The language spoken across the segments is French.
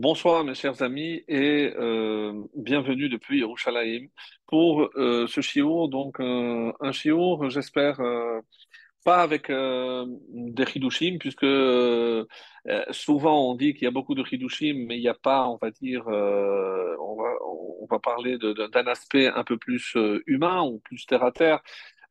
Bonsoir mes chers amis et euh, bienvenue depuis Yerushalayim pour euh, ce shiur, donc euh, un shiur, j'espère pas avec des chidushim puisque souvent on dit qu'il y a beaucoup de chidushim mais il n'y a pas, on va dire, on va, on va parler d'un aspect un peu plus humain ou plus terre à terre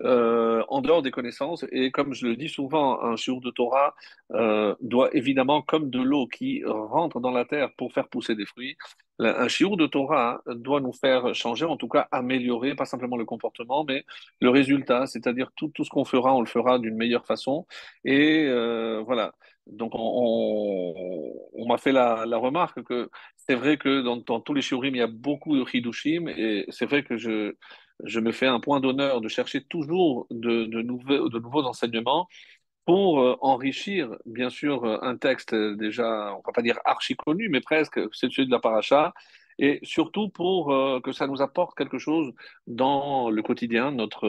euh, en dehors des connaissances. Et comme je le dis souvent, un shiur de Torah euh, doit évidemment, comme de l'eau qui rentre dans la terre pour faire pousser des fruits, un shiur de Torah doit nous faire changer, en tout cas améliorer, pas simplement le comportement, mais le résultat, c'est-à-dire tout, ce qu'on fera, on le fera d'une meilleure façon. Et euh, voilà. Donc, on, m'a fait la, remarque que c'est vrai que dans, dans tous les shiurim, il y a beaucoup de chidushim, et c'est vrai que je, je me fais un point d'honneur de chercher toujours de, nouveaux, enseignements pour euh, enrichir, bien sûr, euh, un texte déjà, on va pas dire archi connu, mais presque, c'est celui de la paracha, et surtout pour euh, que ça nous apporte quelque chose dans le quotidien, notre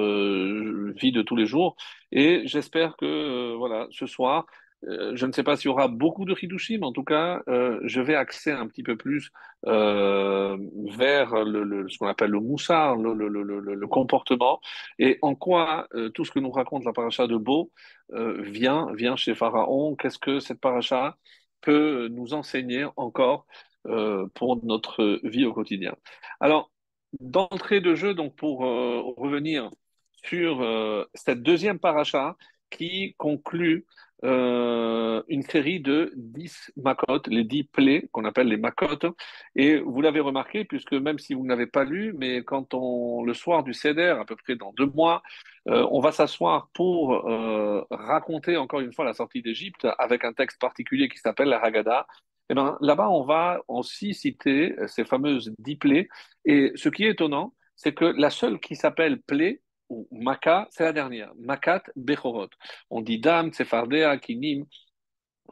vie de tous les jours. Et j'espère que, voilà, ce soir, euh, je ne sais pas s'il y aura beaucoup de Hidushim, en tout cas, euh, je vais axer un petit peu plus euh, vers ce qu'on appelle le moussard, le, comportement, et en quoi tout ce que nous raconte la paracha de Beau vient, vient chez Pharaon. Qu'est-ce que cette paracha peut nous enseigner encore pour notre vie au quotidien? Alors, d'entrée de jeu, donc pour revenir sur cette deuxième paracha qui conclut euh, une série de 10 makot, les 10 plaies qu'on appelle les makot. Et vous l'avez remarqué, puisque même si vous n'avez pas lu, mais quand on, le soir du Seder, à peu près dans deux mois, euh, on va s'asseoir pour euh, raconter encore une fois la sortie d'Égypte avec un texte particulier qui s'appelle la Haggadah. Et ben, là-bas, on va aussi citer ces fameuses dix plaies. Et ce qui est étonnant, c'est que la seule qui s'appelle plaie, ou Maka, c'est la dernière. Makat Bechorot. On dit Dam, Tsefardea, Kinim,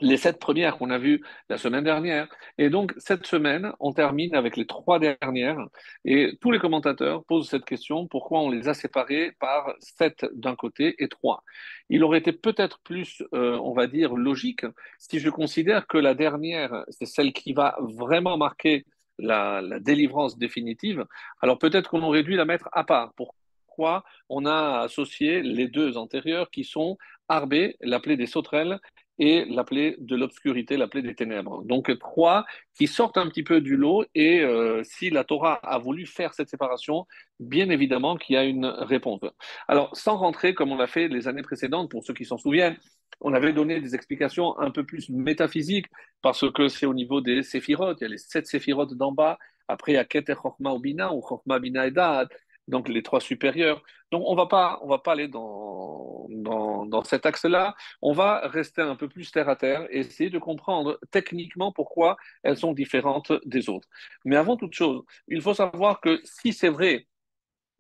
les sept premières qu'on a vues la semaine dernière. Et donc, cette semaine, on termine avec les trois dernières. Et tous les commentateurs posent cette question, pourquoi on les a séparées par sept d'un côté et trois? Il aurait été peut-être plus, euh, on va dire, logique si je considère que la dernière, c'est celle qui va vraiment marquer la, délivrance définitive. Alors peut-être qu'on aurait dû la mettre à part. On a associé les deux antérieures qui sont Arbé, l'appelée des sauterelles, et l'appelé de l'obscurité, l'appelé des ténèbres. Donc trois qui sortent un petit peu du lot et euh, si la Torah a voulu faire cette séparation, bien évidemment qu'il y a une réponse. Alors sans rentrer comme on l'a fait les années précédentes, pour ceux qui s'en souviennent, on avait donné des explications un peu plus métaphysiques parce que c'est au niveau des séphirotes, il y a les sept séphirotes d'en bas, après il y a Keter Chochma ou Bina ou Chochma Bina et Da'at, donc les trois supérieurs. Donc on va pas, on va pas aller dans, dans, dans cet axe-là. On va rester un peu plus terre à terre et essayer de comprendre techniquement pourquoi elles sont différentes des autres. Mais avant toute chose, il faut savoir que si c'est vrai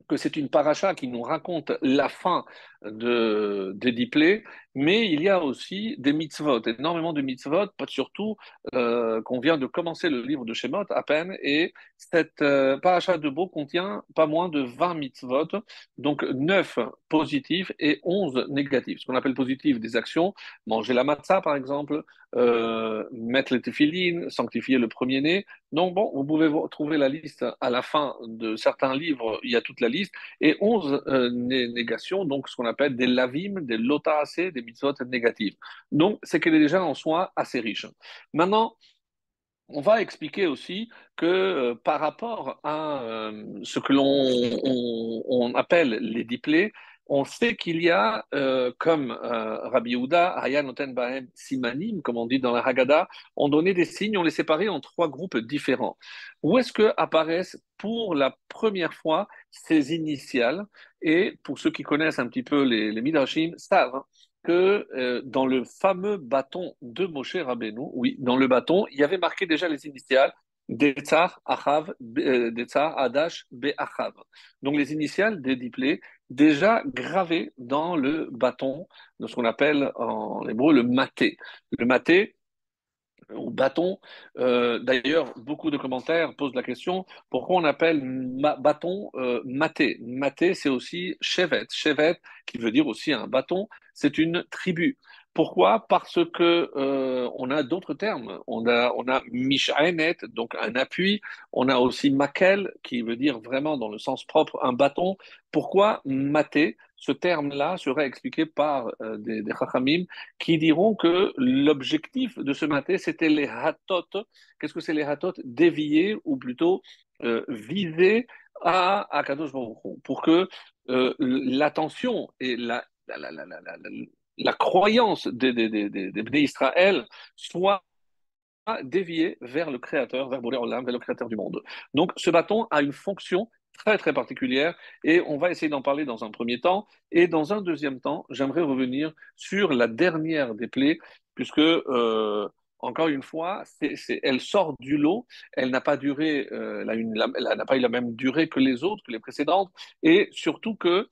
que c'est une paracha qui nous raconte la fin de, des plaies, mais il y a aussi des mitzvot, énormément de mitzvot, pas surtout euh, qu'on vient de commencer le livre de Shemot à peine, et cette euh, paracha de Beau contient pas moins de 20 mitzvot, donc 9 positifs et 11 négatifs. Ce qu'on appelle positif, des actions, manger la matzah par exemple, euh, mettre les téphilines, sanctifier le premier-né. Donc bon, vous pouvez trouver la liste à la fin de certains livres, il y a toute la liste, et 11 euh, négations, donc ce qu'on appelle des lavim, des lotaasé, des mitzvot négatives. Donc, c'est qu'elle est déjà en soi assez riche. Maintenant, on va expliquer aussi que euh, par rapport à euh, ce que l'on on, on appelle les diplés, on sait qu'il y a, euh, comme Rabbi Yehuda, Haya Noten Bahem Simanim, comme on dit dans la Haggadah, on donnait des signes, on les séparait en trois groupes différents. Où est-ce que apparaissent pour la première fois ces initiales? Et pour ceux qui connaissent un petit peu les, les Midrashim, savent hein, que euh, dans le fameux bâton de Moshe Rabbeinu, oui, dans le bâton, il y avait marqué déjà les initiales Detzar, Achav, euh, Detzar, Adash, Be'achav. Donc les initiales des diplés, déjà gravées dans le bâton de ce qu'on appelle en hébreu le maté. Le maté, ou bâton. Euh, D'ailleurs, beaucoup de commentaires posent la question pourquoi on appelle bâton euh, maté? Maté, c'est aussi chevet. Chevet, qui veut dire aussi un bâton, c'est une tribu. Pourquoi? Parce que euh, on a d'autres termes. On a, on a donc un appui. On a aussi makel, qui veut dire vraiment dans le sens propre un bâton. Pourquoi maté? Ce terme-là serait expliqué par euh, des, des chachamim qui diront que l'objectif de ce maté, c'était les hatot. Qu'est-ce que c'est les hatot? Dévier ou plutôt euh, viser à Akadosh Baruch pour que euh, l'attention et la, la, la, la, croyance des, des, des, des, Israël soient déviées vers le Créateur, vers Boré vers le Créateur du monde. Donc ce bâton a une fonction très très particulière. Et on va essayer d'en parler dans un premier temps. Et dans un deuxième temps j'aimerais revenir sur la dernière des plaies puisque euh, encore une fois, elle sort du lot, elle n'a pas duré, euh, elle n'a pas eu la même durée que les autres, que les précédentes, et surtout que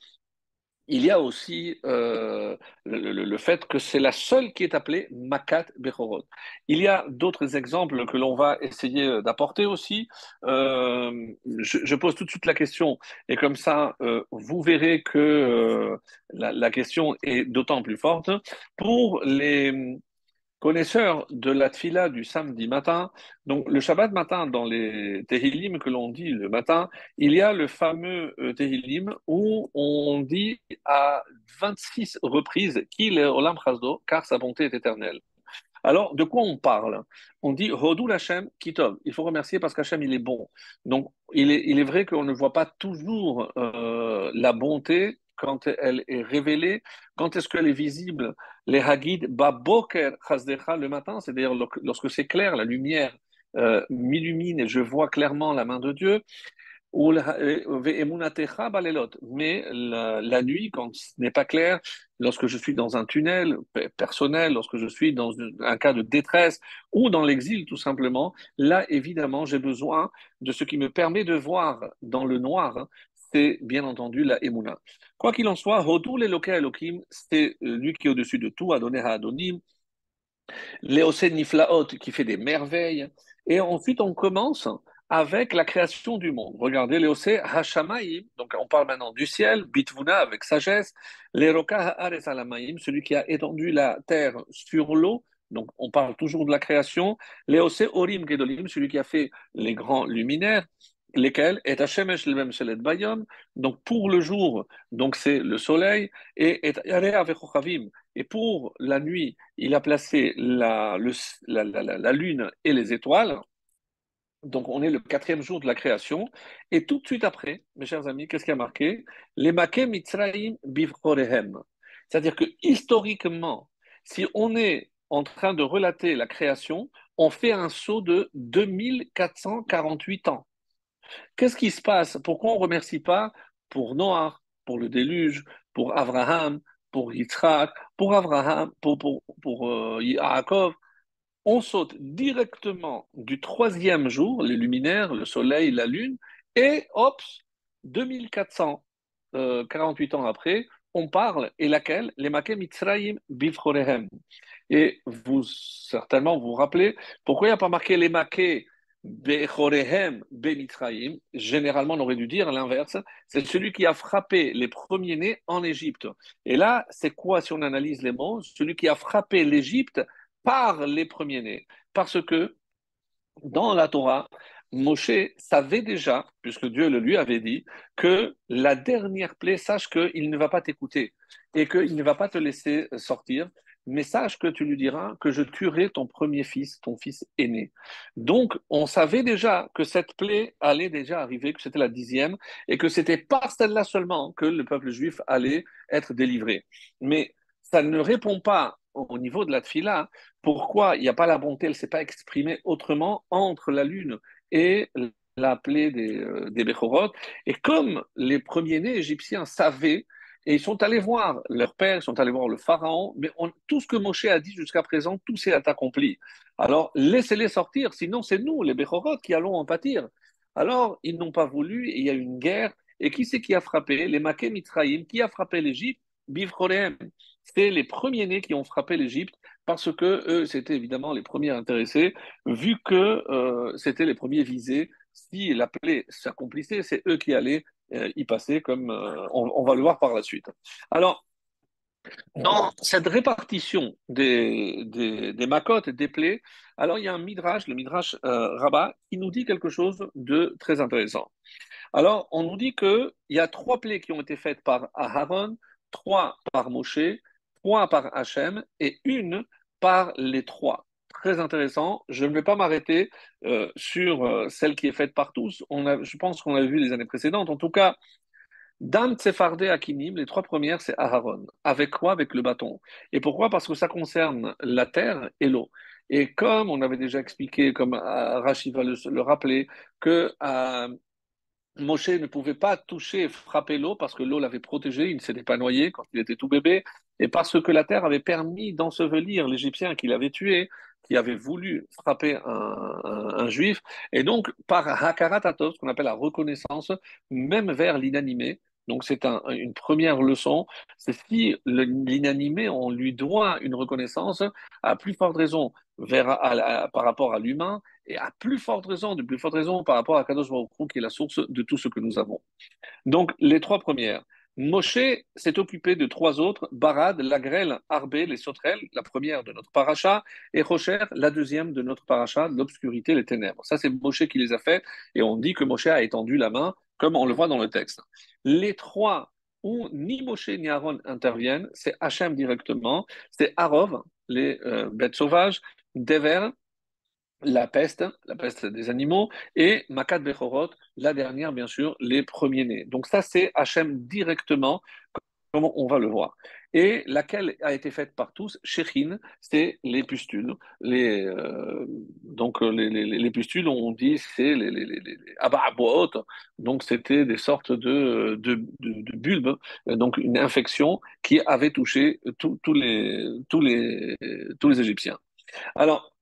il y a aussi euh, le, fait que c'est la seule qui est appelée Makat Bechorot. Il y a d'autres exemples que l'on va essayer d'apporter aussi. Euh, je, pose tout de suite la question, et comme ça, euh, vous verrez que la, la, question est d'autant plus forte. Pour les, connaisseur de la tfila du samedi matin, donc le Shabbat matin, dans les Tehillim que l'on dit le matin, il y a le fameux euh, Tehillim où on dit à 26 reprises qu'il est Olam Chazdo, car sa bonté est éternelle. Alors, de quoi on parle? On dit Hodou Kitov. Il faut remercier parce qu'Hachem, il est bon. Donc, il est, il est vrai qu'on ne voit pas toujours euh, la bonté quand elle est révélée, quand est-ce qu'elle est visible Les Hagid, Baboker Chazdecha, le matin, c'est-à-dire lorsque c'est clair, la lumière euh, m'illumine et je vois clairement la main de Dieu. Mais la, la nuit, quand ce n'est pas clair, lorsque je suis dans un tunnel personnel, lorsque je suis dans un cas de détresse ou dans l'exil tout simplement, là évidemment j'ai besoin de ce qui me permet de voir dans le noir c'est bien entendu la Emouna. Quoi qu'il en soit, Hodou l'Eloké Elohim, c'est lui qui est au-dessus de tout, Adonai Adonim, Léosé Niflaot qui fait des merveilles. Et ensuite, on commence avec la création du monde. Regardez, Léosé Hashamaim, donc on parle maintenant du ciel, Bitvuna avec sagesse, Leroka Haaretz Alamaim, celui qui a étendu la terre sur l'eau, donc on parle toujours de la création, Léosé Orim Gedolim, celui qui a fait les grands luminaires, lesquels est Hashemesh le même Shelet Bayom, donc pour le jour, donc c'est le soleil, et et pour la nuit, il a placé la, la, la, la, lune et les étoiles. Donc on est le quatrième jour de la création, et tout de suite après, mes chers amis, qu'est-ce qui a marqué? Les Maké Mitzraim Bivchorehem. C'est-à-dire que historiquement, si on est en train de relater la création, on fait un saut de 2448 ans. Qu'est-ce qui se passe? Pourquoi on ne remercie pas pour Noah, pour le déluge, pour Abraham, pour Yitzhak, pour Abraham, pour, pour, euh, Yaakov? On saute directement du troisième jour, les luminaires, le soleil, la lune, et hop, 2448 ans après, on parle, et laquelle? Les Maké Mitzrayim. Et vous, certainement, vous vous rappelez, pourquoi il n'y a pas marqué les Maké Bechorehem Bemitraim, généralement on aurait dû dire l'inverse, c'est celui qui a frappé les premiers-nés en Égypte. Et là, c'est quoi si on analyse les mots Celui qui a frappé l'Égypte par les premiers-nés? Parce que dans la Torah, Moshe savait déjà, puisque Dieu le lui avait dit, que la dernière plaie, sache qu'il ne va pas t'écouter et qu'il ne va pas te laisser sortir mais sache que tu lui diras que je tuerai ton premier fils, ton fils aîné. Donc, on savait déjà que cette plaie allait déjà arriver, que c'était la dixième, et que c'était par celle-là seulement que le peuple juif allait être délivré. Mais ça ne répond pas au niveau de la tfila, pourquoi il n'y a pas la bonté, elle ne s'est pas exprimée autrement entre la lune et la plaie des, euh. Et comme les premiers-nés égyptiens savaient et ils sont allés voir leur père, ils sont allés voir le pharaon, mais tout ce que Moshe a dit jusqu'à présent, tout s'est accompli. Alors laissez-les sortir, sinon c'est nous, les Bechorot, qui allons en pâtir. Alors ils n'ont pas voulu, et il y a une guerre. Et qui c'est qui a frappé? Les Maké Mitraïm, qui a frappé l'Égypte? Bivroléem. C'est les premiers-nés qui ont frappé l'Égypte parce que eux, c'était évidemment les premiers intéressés, vu que euh, c'était les premiers visés. Si la plaie s'accomplissait, c'est eux qui allaient y passer, comme euh, on, va le voir par la suite. Alors, Dans cette répartition des, des, macotes et des plaies, alors il y a un midrash, le midrash euh, Rabbah, qui nous dit quelque chose de très intéressant. Alors, on nous dit qu'il y a trois plaies qui ont été faites par Aharon, trois par Moshe, trois par Hachem et une par les trois. Très intéressant. Je ne vais pas m'arrêter euh, sur euh, celle qui est faite par tous. On a, je pense qu'on a vu les années précédentes. En tout cas, Dan Tsefardé Akinim, les trois premières, c'est Aharon. Avec quoi? Avec le bâton. Et pourquoi? Parce que ça concerne la terre et l'eau. Et comme on avait déjà expliqué, comme euh, Rachid va le, le rappeler, que euh, Moshe ne pouvait pas toucher frapper l'eau parce que l'eau l'avait protégé, il ne s'était pas noyé quand il était tout bébé, et parce que la terre avait permis d'ensevelir l'Égyptien qu'il avait tué, qui avait voulu frapper un, juif, et donc par Hakarat Atov, ce qu'on appelle la reconnaissance, même vers l'inanimé, donc c'est un, une première leçon, c'est si l'inanimé, on lui doit une reconnaissance, à plus forte raison vers, par rapport à l'humain, et à plus forte raison, de plus forte raison par rapport à Kadosh Baruch qui est la source de tout ce que nous avons. Donc les trois premières. Moshe s'est occupé de trois autres, Barad, la grêle, Arbé, les sauterelles, la première de notre paracha, et Rocher, la deuxième de notre paracha, l'obscurité, les ténèbres. Ça, c'est Moshe qui les a fait, et on dit que Moshe a étendu la main, comme on le voit dans le texte. Les trois où ni Moshe ni Aaron interviennent, c'est Hachem directement, c'est Arov, les euh, bêtes sauvages, Dever, la peste, la peste des animaux, et Makat Bechorot, la dernière, bien sûr, les premiers-nés. Donc ça, c'est Hachem directement, comme on va le voir. Et laquelle a été faite par tous, Shechin, c'est les pustules. Les, euh, donc les, les, les, pustules, on dit, c'est les, les, les, les donc c'était des sortes de, de, de, bulbes, donc une infection qui avait touché les, tous, les, tous les Égyptiens. Alors,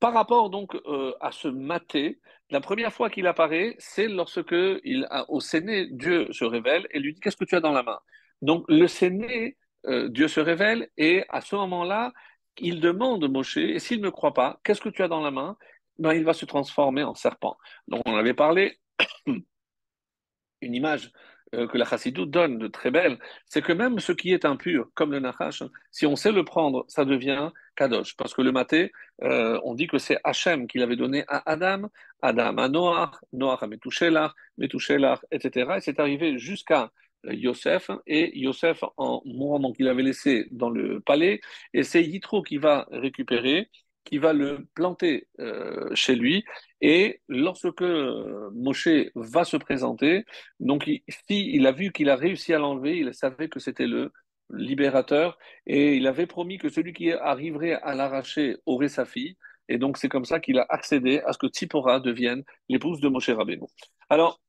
par rapport donc euh, à ce maté, la première fois qu'il apparaît, c'est lorsque il au Séné, Dieu se révèle et lui dit Qu'est-ce que tu as dans la main? Donc le Séné, euh, Dieu se révèle et à ce moment-là, il demande Moshe Et s'il ne croit pas, qu'est-ce que tu as dans la main? Ben, Il va se transformer en serpent. Donc on avait parlé, une image que la chassidou donne de très belle, c'est que même ce qui est impur, comme le nachash, si on sait le prendre, ça devient kadosh. Parce que le maté, euh, on dit que c'est Hachem qui l'avait donné à Adam, Adam à Noach, Noach à Metouchelach, Metouchelach, etc. Et c'est arrivé jusqu'à Yosef, et Yosef, en mourant, donc il avait laissé dans le palais, et c'est Yitro qui va récupérer, qui va le planter euh, chez lui. Et lorsque euh, Moshe va se présenter, donc il, si il a vu qu'il a réussi à l'enlever, il savait que c'était le libérateur et il avait promis que celui qui arriverait à l'arracher aurait sa fille. Et donc c'est comme ça qu'il a accédé à ce que Tzipora devienne l'épouse de Moshe Rabbeinu. Alors,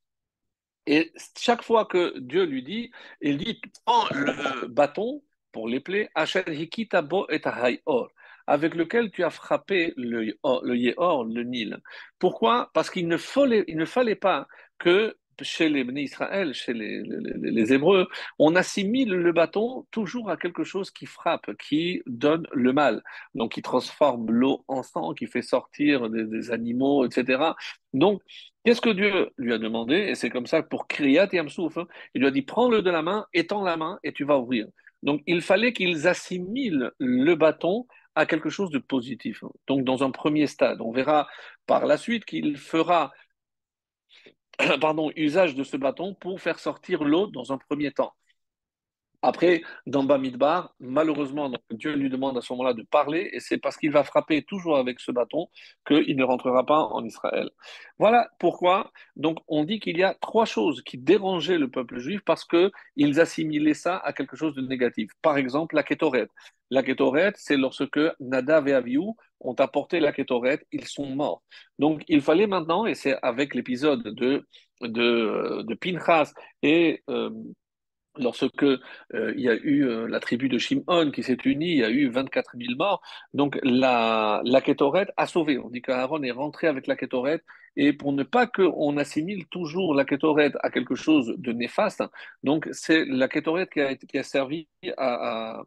et chaque fois que Dieu lui dit, il dit prends le bâton pour les plaies, Hikitabo et or avec lequel tu as frappé le, le Yéhor, le Nil. Pourquoi? Parce qu'il ne, fallait, ne fallait pas que chez les Israël, chez les, les, les, Hébreux, on assimile le bâton toujours à quelque chose qui frappe, qui donne le mal. Donc, qui transforme l'eau en sang, qui fait sortir des, animaux, etc. Donc, qu'est-ce que Dieu lui a demandé? Et c'est comme ça pour Kriyat Yamsouf, hein, il lui a dit prends-le de la main, étends la main et tu vas ouvrir. Donc, il fallait qu'ils assimilent le bâton à quelque chose de positif. Donc, dans un premier stade, on verra par la suite qu'il fera usage de ce bâton pour faire sortir l'eau dans un premier temps. Après, dans Bamidbar, malheureusement, Dieu lui demande à ce moment-là de parler, et c'est parce qu'il va frapper toujours avec ce bâton qu'il ne rentrera pas en Israël. Voilà pourquoi, donc, on dit qu'il y a trois choses qui dérangeaient le peuple juif parce qu'ils assimilaient ça à quelque chose de négatif. Par exemple, la kétorette. La kétorette, c'est lorsque Nadav et Avihu ont apporté la kétorette, ils sont morts. Donc, il fallait maintenant, et c'est avec l'épisode de, de, de Pinchas et euh, lorsque euh, il y a eu euh, la tribu de Shimon qui s'est unie, il y a eu 24 000 morts. Donc la, la a sauvé. On dit qu'Aaron est rentré avec la Kétorette. Et pour ne pas qu'on assimile toujours la Kétorette à quelque chose de néfaste, donc c'est la Kétorette qui a, servi à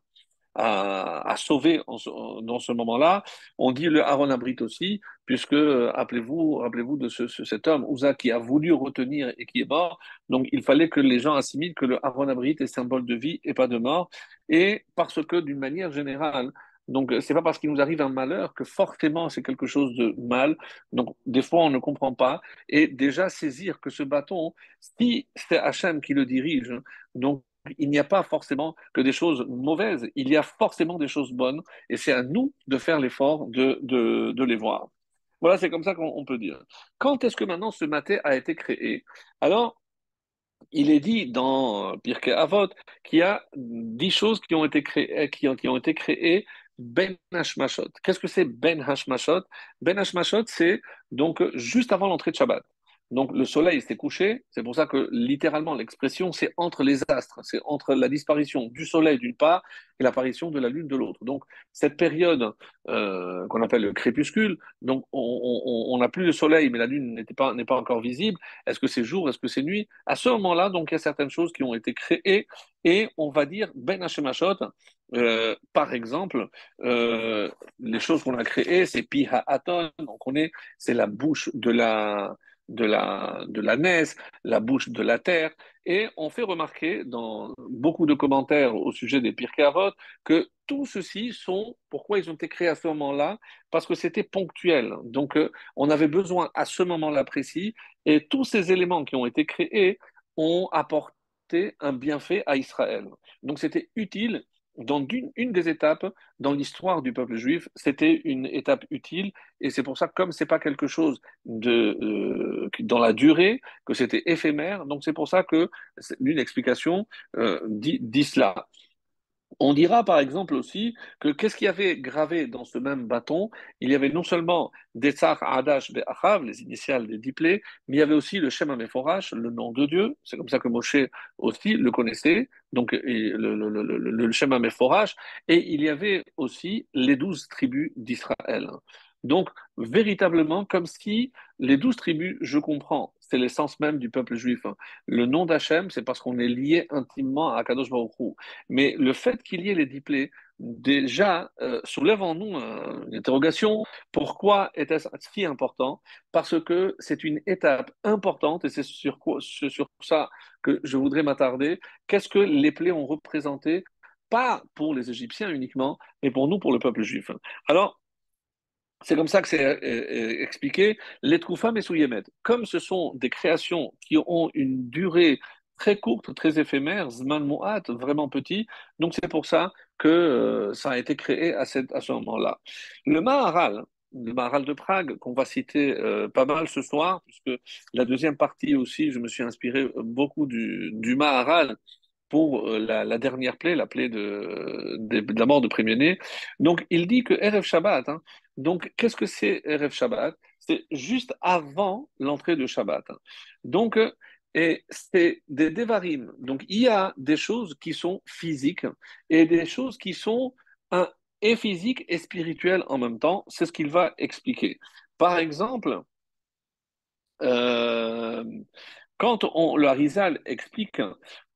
à, sauver dans ce moment-là. On dit le Aaron Abrit aussi, puisque, appelez-vous, rappelez-vous de ce, cet homme, Ouza, qui a voulu retenir et qui est mort. Donc, il fallait que les gens assimilent que le Aaron Abrit est symbole de vie et pas de mort. Et parce que, d'une manière générale, donc, c'est pas parce qu'il nous arrive un malheur que forcément c'est quelque chose de mal. Donc, des fois, on ne comprend pas. Et déjà saisir que ce bâton, si c'est Hachem qui le dirige, donc il n'y a pas forcément que des choses mauvaises, il y a forcément des choses bonnes. Et c'est à nous de faire l'effort de, les voir. Voilà, c'est comme ça qu'on peut dire. Quand est-ce que maintenant ce maté a été créé? Alors, il est dit dans Pirkei Avot qu'il y a dix choses qui ont été créées, ont, qui ont été créées ben Hashmashot. Qu'est-ce que c'est Ben Hashmashot? Ben Hashmashot, c'est donc juste avant l'entrée de Shabbat. Donc le soleil s'est couché, c'est pour ça que littéralement l'expression c'est entre les astres, c'est entre la disparition du soleil d'une part et l'apparition de la lune de l'autre. Donc cette période euh, qu'on appelle le crépuscule, donc on n'a plus de soleil mais la lune n'est pas, pas encore visible. Est-ce que c'est jour, est-ce que c'est nuit? À ce moment-là, donc il y a certaines choses qui ont été créées et on va dire Ben Hashemashot, euh, par exemple, euh, les choses qu'on a créées, c'est Piha Aton, donc on est, c'est la bouche de la de la, de la la bouche de la terre. Et on fait remarquer dans beaucoup de commentaires au sujet des Pirkei Avot que tout ceci sont, pourquoi ils ont été créés à ce moment-là? Parce que c'était ponctuel. Donc euh, on avait besoin à ce moment-là précis, et tous ces éléments qui ont été créés ont apporté un bienfait à Israël. Donc c'était utile dans une, des étapes dans l'histoire du peuple juif, c'était une étape utile, et c'est pour ça que comme c'est pas quelque chose de euh, dans la durée, que c'était éphémère, donc c'est pour ça que l'une explication euh, dit, dit cela. On dira par exemple aussi que qu'est-ce qu'il y avait gravé dans ce même bâton? Il y avait non seulement des tsar Adash Be'achav, les initiales des diplés, mais il y avait aussi le Shem Ameforash, le nom de Dieu. C'est comme ça que Moshe aussi le connaissait, donc le, le, le, le Shem Ameforash. Et il y avait aussi les douze tribus d'Israël. Donc, véritablement, comme si les douze tribus, je comprends, c'est l'essence même du peuple juif. Hein. Le nom d'Hachem, c'est parce qu'on est lié intimement à Kadosh Baruch. Mais le fait qu'il y ait les diplés, déjà, euh, soulève en nous euh, une interrogation. Pourquoi est-ce si important? Parce que c'est une étape importante, et c'est sur, sur ça que je voudrais m'attarder. Qu'est-ce que les plaies ont représenté? Pas pour les Égyptiens uniquement, mais pour nous, pour le peuple juif. Alors, c'est comme ça que c'est euh, euh, expliqué. Les Troufam et Souyemet, comme ce sont des créations qui ont une durée très courte, très éphémère, Zman Mu'at, vraiment petit, donc c'est pour ça que euh, ça a été créé à ce moment-là. Le Maharal, le Maharal de Prague, qu'on va citer pas mal ce soir, puisque la deuxième partie aussi, je me suis inspiré beaucoup du, du Maharal, pour la, dernière plaie, la plaie de, la mort de premier-né. Donc, il dit que Erev Shabbat, hein, donc, qu'est-ce que c'est Erev Shabbat? C'est juste avant l'entrée de Shabbat. Donc, et c'est des Devarim. Donc, il y a des choses qui sont physiques et des choses qui sont et physiques et spirituelles en même temps. C'est ce qu'il va expliquer. Par exemple, euh, quand on, le Harizal explique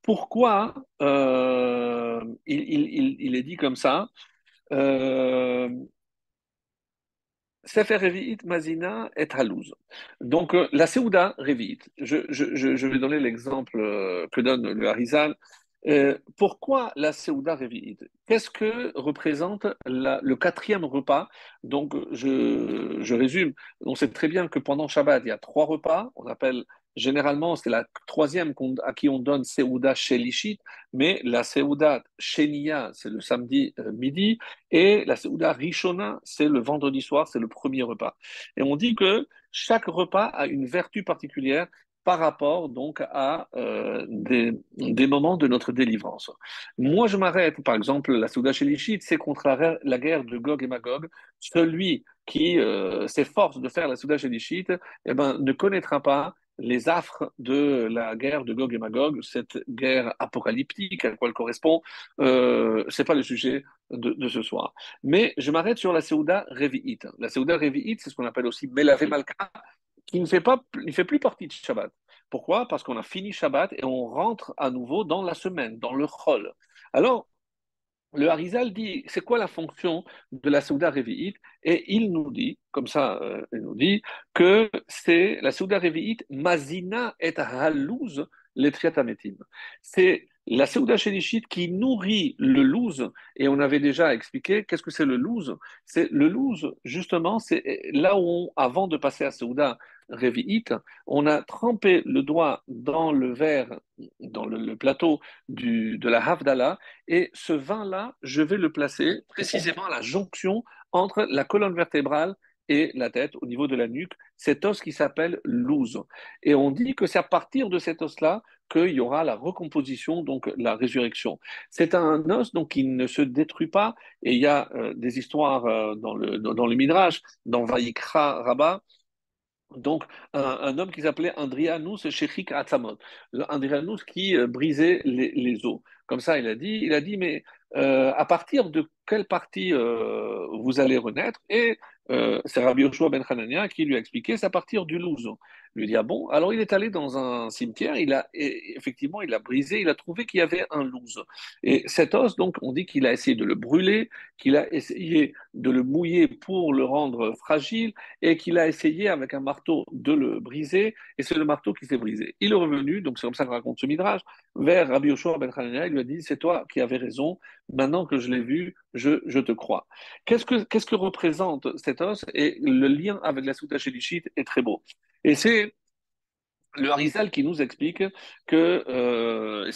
pourquoi euh, il, est dit comme ça, euh, Sefer Revi'it Mazina et Halouz. Donc, euh, la Seouda Revi'it, je, vais donner l'exemple que donne le Harizal. Pourquoi la Seouda Revi'it? Qu'est-ce que représente le quatrième repas? Donc, je résume. On sait très bien que pendant Shabbat, il y a trois repas. On appelle Généralement, c'est la troisième à qui on donne Seouda Shelishit, mais la Seouda Shenia, c'est le samedi euh, midi, et la Seouda Rishona, c'est le vendredi soir, c'est le premier repas. Et on dit que chaque repas a une vertu particulière par rapport donc à euh, des, moments de notre délivrance. Moi, je m'arrête, par exemple, la Souda Shelishit, c'est contre la, guerre de Gog et Magog. Celui qui euh, s'efforce de faire la Souda Shelishit eh ben, ne connaîtra pas les affres de la guerre de Gog et Magog, cette guerre apocalyptique à quoi elle correspond, euh, c'est pas le sujet de, ce soir. Mais je m'arrête sur la Seouda Revi'it. La Seouda Revi'it, c'est ce qu'on appelle aussi Melave Malka, qui ne fait, pas, fait plus partie de Shabbat. Pourquoi? Parce qu'on a fini Shabbat et on rentre à nouveau dans la semaine, dans le Chol. Alors, le Harizal dit, c'est quoi la fonction de la Souda Révi'ite Et il nous dit, comme ça, euh, il nous dit que c'est la Souda Révi'ite, Mazina et Halouz, les triatametim. C'est la Souda Shelichit qui nourrit le louz, et on avait déjà expliqué qu'est-ce que c'est le louz? C'est le louz, justement, c'est là où, avant de passer à Souda On a trempé le doigt dans le verre, dans le, plateau du, de la Havdalah, et ce vin-là, je vais le placer précisément à la jonction entre la colonne vertébrale et la tête, au niveau de la nuque, cet os qui s'appelle l'ouze. Et on dit que c'est à partir de cet os-là qu'il y aura la recomposition, donc la résurrection. C'est un os donc qui ne se détruit pas, et il y a euh, des histoires euh, dans, le, dans, le Midrash, dans Rabbah, donc, un, homme qui s'appelait Andrianus Shechik Atzamot, Andrianus qui euh, brisait les, os. Comme ça, il a dit, il a dit, mais à partir de quelle partie vous allez renaître? Et euh, c'est Rabbi Yoshua ben Hanania qui lui a expliqué, c'est à partir du louz. Lui dit, ah bon Alors il est allé dans un cimetière, il a, effectivement, il a brisé, il a trouvé qu'il y avait un louz. Et cet os, donc, on dit qu'il a essayé de le brûler, qu'il a essayé de le mouiller pour le rendre fragile, et qu'il a essayé avec un marteau de le briser, et c'est le marteau qui s'est brisé. Il est revenu, donc c'est comme ça qu'on raconte ce midrash, vers Rabbi Yoshua ben Hanania, il lui a dit, c'est toi qui avais raison, maintenant que je l'ai vu, je, je, te crois. Qu'est-ce que, qu'est-ce que représente cet os? Et le lien avec la Souta Shelichit est très beau. Et c'est le Harizal qui nous explique que euh,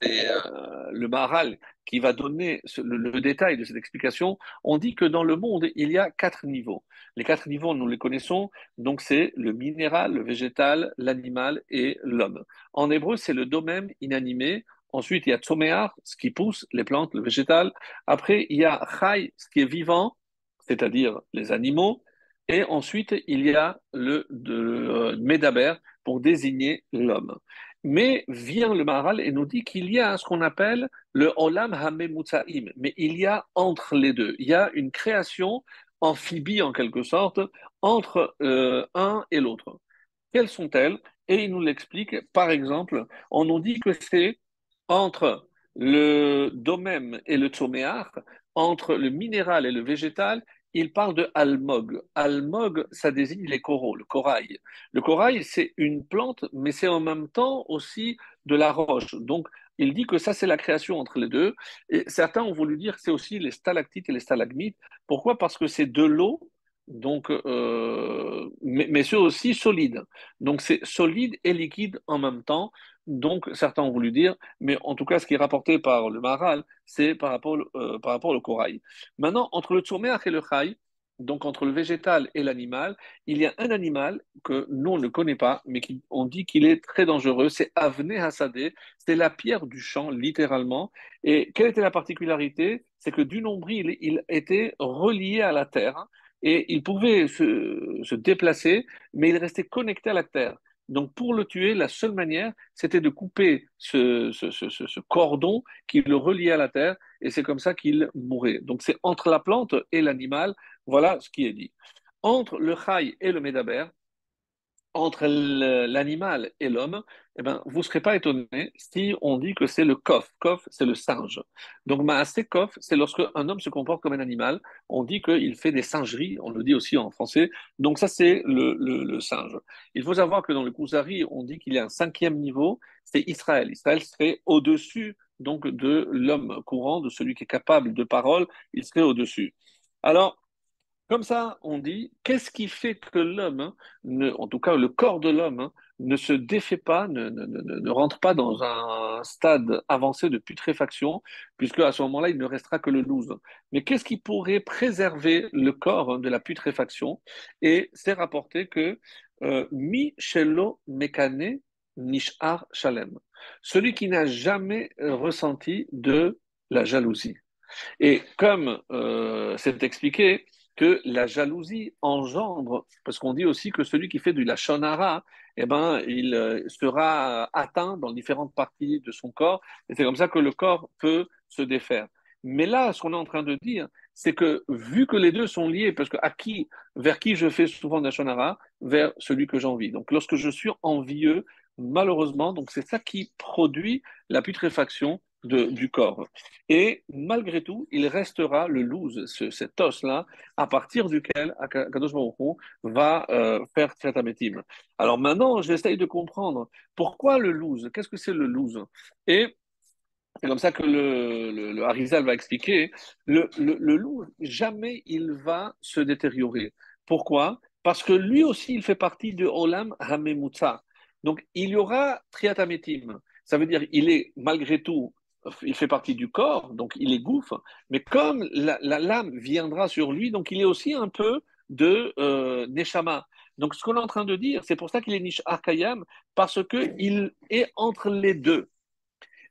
c'est euh, le Maharal qui va donner le, détail de cette explication. On dit que dans le monde, il y a quatre niveaux. Les quatre niveaux, nous les connaissons. Donc, c'est le minéral, le végétal, l'animal et l'homme. En hébreu, c'est le domaine inanimé. Ensuite, il y a Tsomear, ce qui pousse, les plantes, le végétal. Après, il y a Chai, ce qui est vivant, c'est-à-dire les animaux. Et ensuite, il y a le de, euh, Medaber pour désigner l'homme. Mais vient le Maharal et nous dit qu'il y a ce qu'on appelle le Olam Hamemutsaim. Mais il y a entre les deux, il y a une création amphibie en quelque sorte entre euh, un et l'autre. Quelles sont-elles? Et il nous l'explique. Par exemple, on nous dit que c'est entre le domaine et le tsoméar, entre le minéral et le végétal, il parle de almog. Almog, ça désigne les coraux, le corail. Le corail, c'est une plante, mais c'est en même temps aussi de la roche. Donc, il dit que ça, c'est la création entre les deux. Et certains ont voulu dire que c'est aussi les stalactites et les stalagmites. Pourquoi? Parce que c'est de l'eau, donc, euh, mais, mais c'est aussi solide. Donc, c'est solide et liquide en même temps. Donc, certains ont voulu dire, mais en tout cas, ce qui est rapporté par le Maharal, c'est par rapport, euh, par rapport au corail. Maintenant, entre le tsurmeach et le chai, donc entre le végétal et l'animal, il y a un animal que nous, on ne connaît pas, mais qui, on dit qu'il est très dangereux, c'est Avne Hasadeh, c'est la pierre du champ, littéralement. Et quelle était la particularité? C'est que du nombril, il était relié à la terre, et il pouvait se, déplacer, mais il restait connecté à la terre. Donc pour le tuer, la seule manière, c'était de couper ce, cordon qui le reliait à la terre, et c'est comme ça qu'il mourait. Donc c'est entre la plante et l'animal, voilà ce qui est dit. Entre le chai et le médaber, entre l'animal et l'homme, eh ben, vous ne serez pas étonné si on dit que c'est le kof. Kof, c'est le singe. Donc, maasé kof, c'est lorsque un homme se comporte comme un animal. On dit qu'il fait des singeries, on le dit aussi en français. Donc, ça, c'est le, singe. Il faut savoir que dans le Kuzari, on dit qu'il y a un cinquième niveau, c'est Israël. Israël serait au-dessus donc de l'homme courant, de celui qui est capable de parole, il serait au-dessus. Alors, comme ça, on dit, qu'est-ce qui fait que l'homme, hein, en tout cas le corps de l'homme, hein, ne se défait pas, ne, rentre pas dans un stade avancé de putréfaction, puisque à ce moment-là, il ne restera que le loose. Mais qu'est-ce qui pourrait préserver le corps hein, de la putréfaction? Et c'est rapporté que euh, mi shelo mekane nishar shalem, celui qui n'a jamais ressenti de la jalousie. Et comme euh, c'est expliqué, que la jalousie engendre, parce qu'on dit aussi que celui qui fait du lachonara, eh ben, il euh, sera atteint dans différentes parties de son corps, et c'est comme ça que le corps peut se défaire. Mais là, ce qu'on est en train de dire, c'est que vu que les deux sont liés, parce que à qui, vers qui je fais souvent la shonara, vers celui que j'envie. Donc, lorsque je suis envieux, malheureusement, donc c'est ça qui produit la putréfaction du corps. Et malgré tout, il restera le loose, cet os-là, à partir duquel Kadosh Baruch va euh, faire Tzatametim. Alors maintenant, j'essaye de comprendre pourquoi le loose, qu'est-ce que c'est le loose? Et c'est comme ça que le, Harizal va expliquer, le, le, loose, jamais il va se détériorer. Pourquoi? Parce que lui aussi, il fait partie de Olam Hamemutza. Donc, il y aura Triatametim. Ça veut dire il est malgré tout il fait partie du corps, donc il est gouffre, mais comme la, lame viendra sur lui, donc il est aussi un peu de euh, Neshama. Donc ce qu'on est en train de dire, c'est pour ça qu'il est Nish Arkayam, parce qu'il est entre les deux.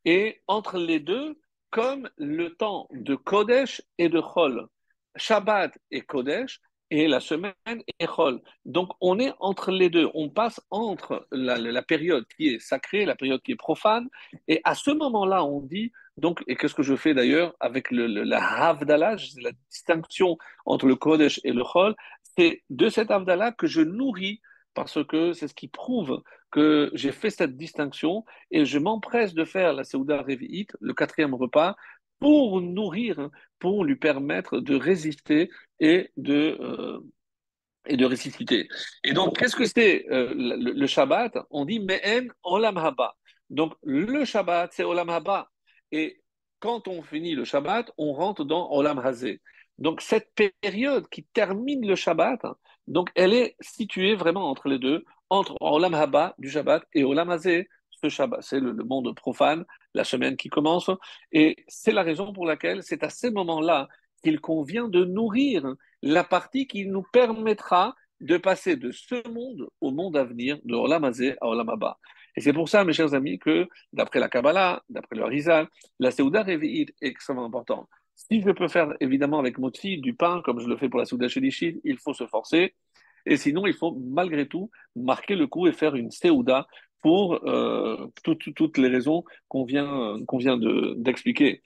Et entre les deux, comme le temps de Kodesh et de Chol. Shabbat et Kodesh, et la semaine est Chol. Donc on est entre les deux, on passe entre la, période qui est sacrée, la période qui est profane, et à ce moment-là on dit, donc, et qu'est-ce que je fais d'ailleurs avec le, la Havdalah, la distinction entre le Kodesh et le Chol, c'est de cette Havdalah que je nourris parce que c'est ce qui prouve que j'ai fait cette distinction et je m'empresse de faire la Seuda Revi'it, le quatrième repas, pour nourrir, pour lui permettre de résister et de, euh, et de ressusciter. Et donc, qu'est-ce que c'est euh, le, Shabbat? On dit Me'en Olam Haba. Donc, le Shabbat, c'est Olam Haba. Et quand on finit le Shabbat, on rentre dans Olam Hazé. Donc, cette période qui termine le Shabbat, donc, elle est située vraiment entre les deux, entre Olam Haba du Shabbat et Olam Hazé c'est le, monde profane, la semaine qui commence, et c'est la raison pour laquelle c'est à ces moments-là qu'il convient de nourrir la partie qui nous permettra de passer de ce monde au monde à venir, de Olam à Olam. Et c'est pour ça, mes chers amis, que d'après la Kabbalah, d'après le Harizal, la Seuda Revi'it est extrêmement importante. Si je peux faire évidemment avec Motsi du pain, comme je le fais pour la Seuda Shelichit, il faut se forcer. Et sinon, il faut malgré tout marquer le coup et faire une Seuda pour euh, toutes les raisons qu'on vient, qu'on vient d'expliquer.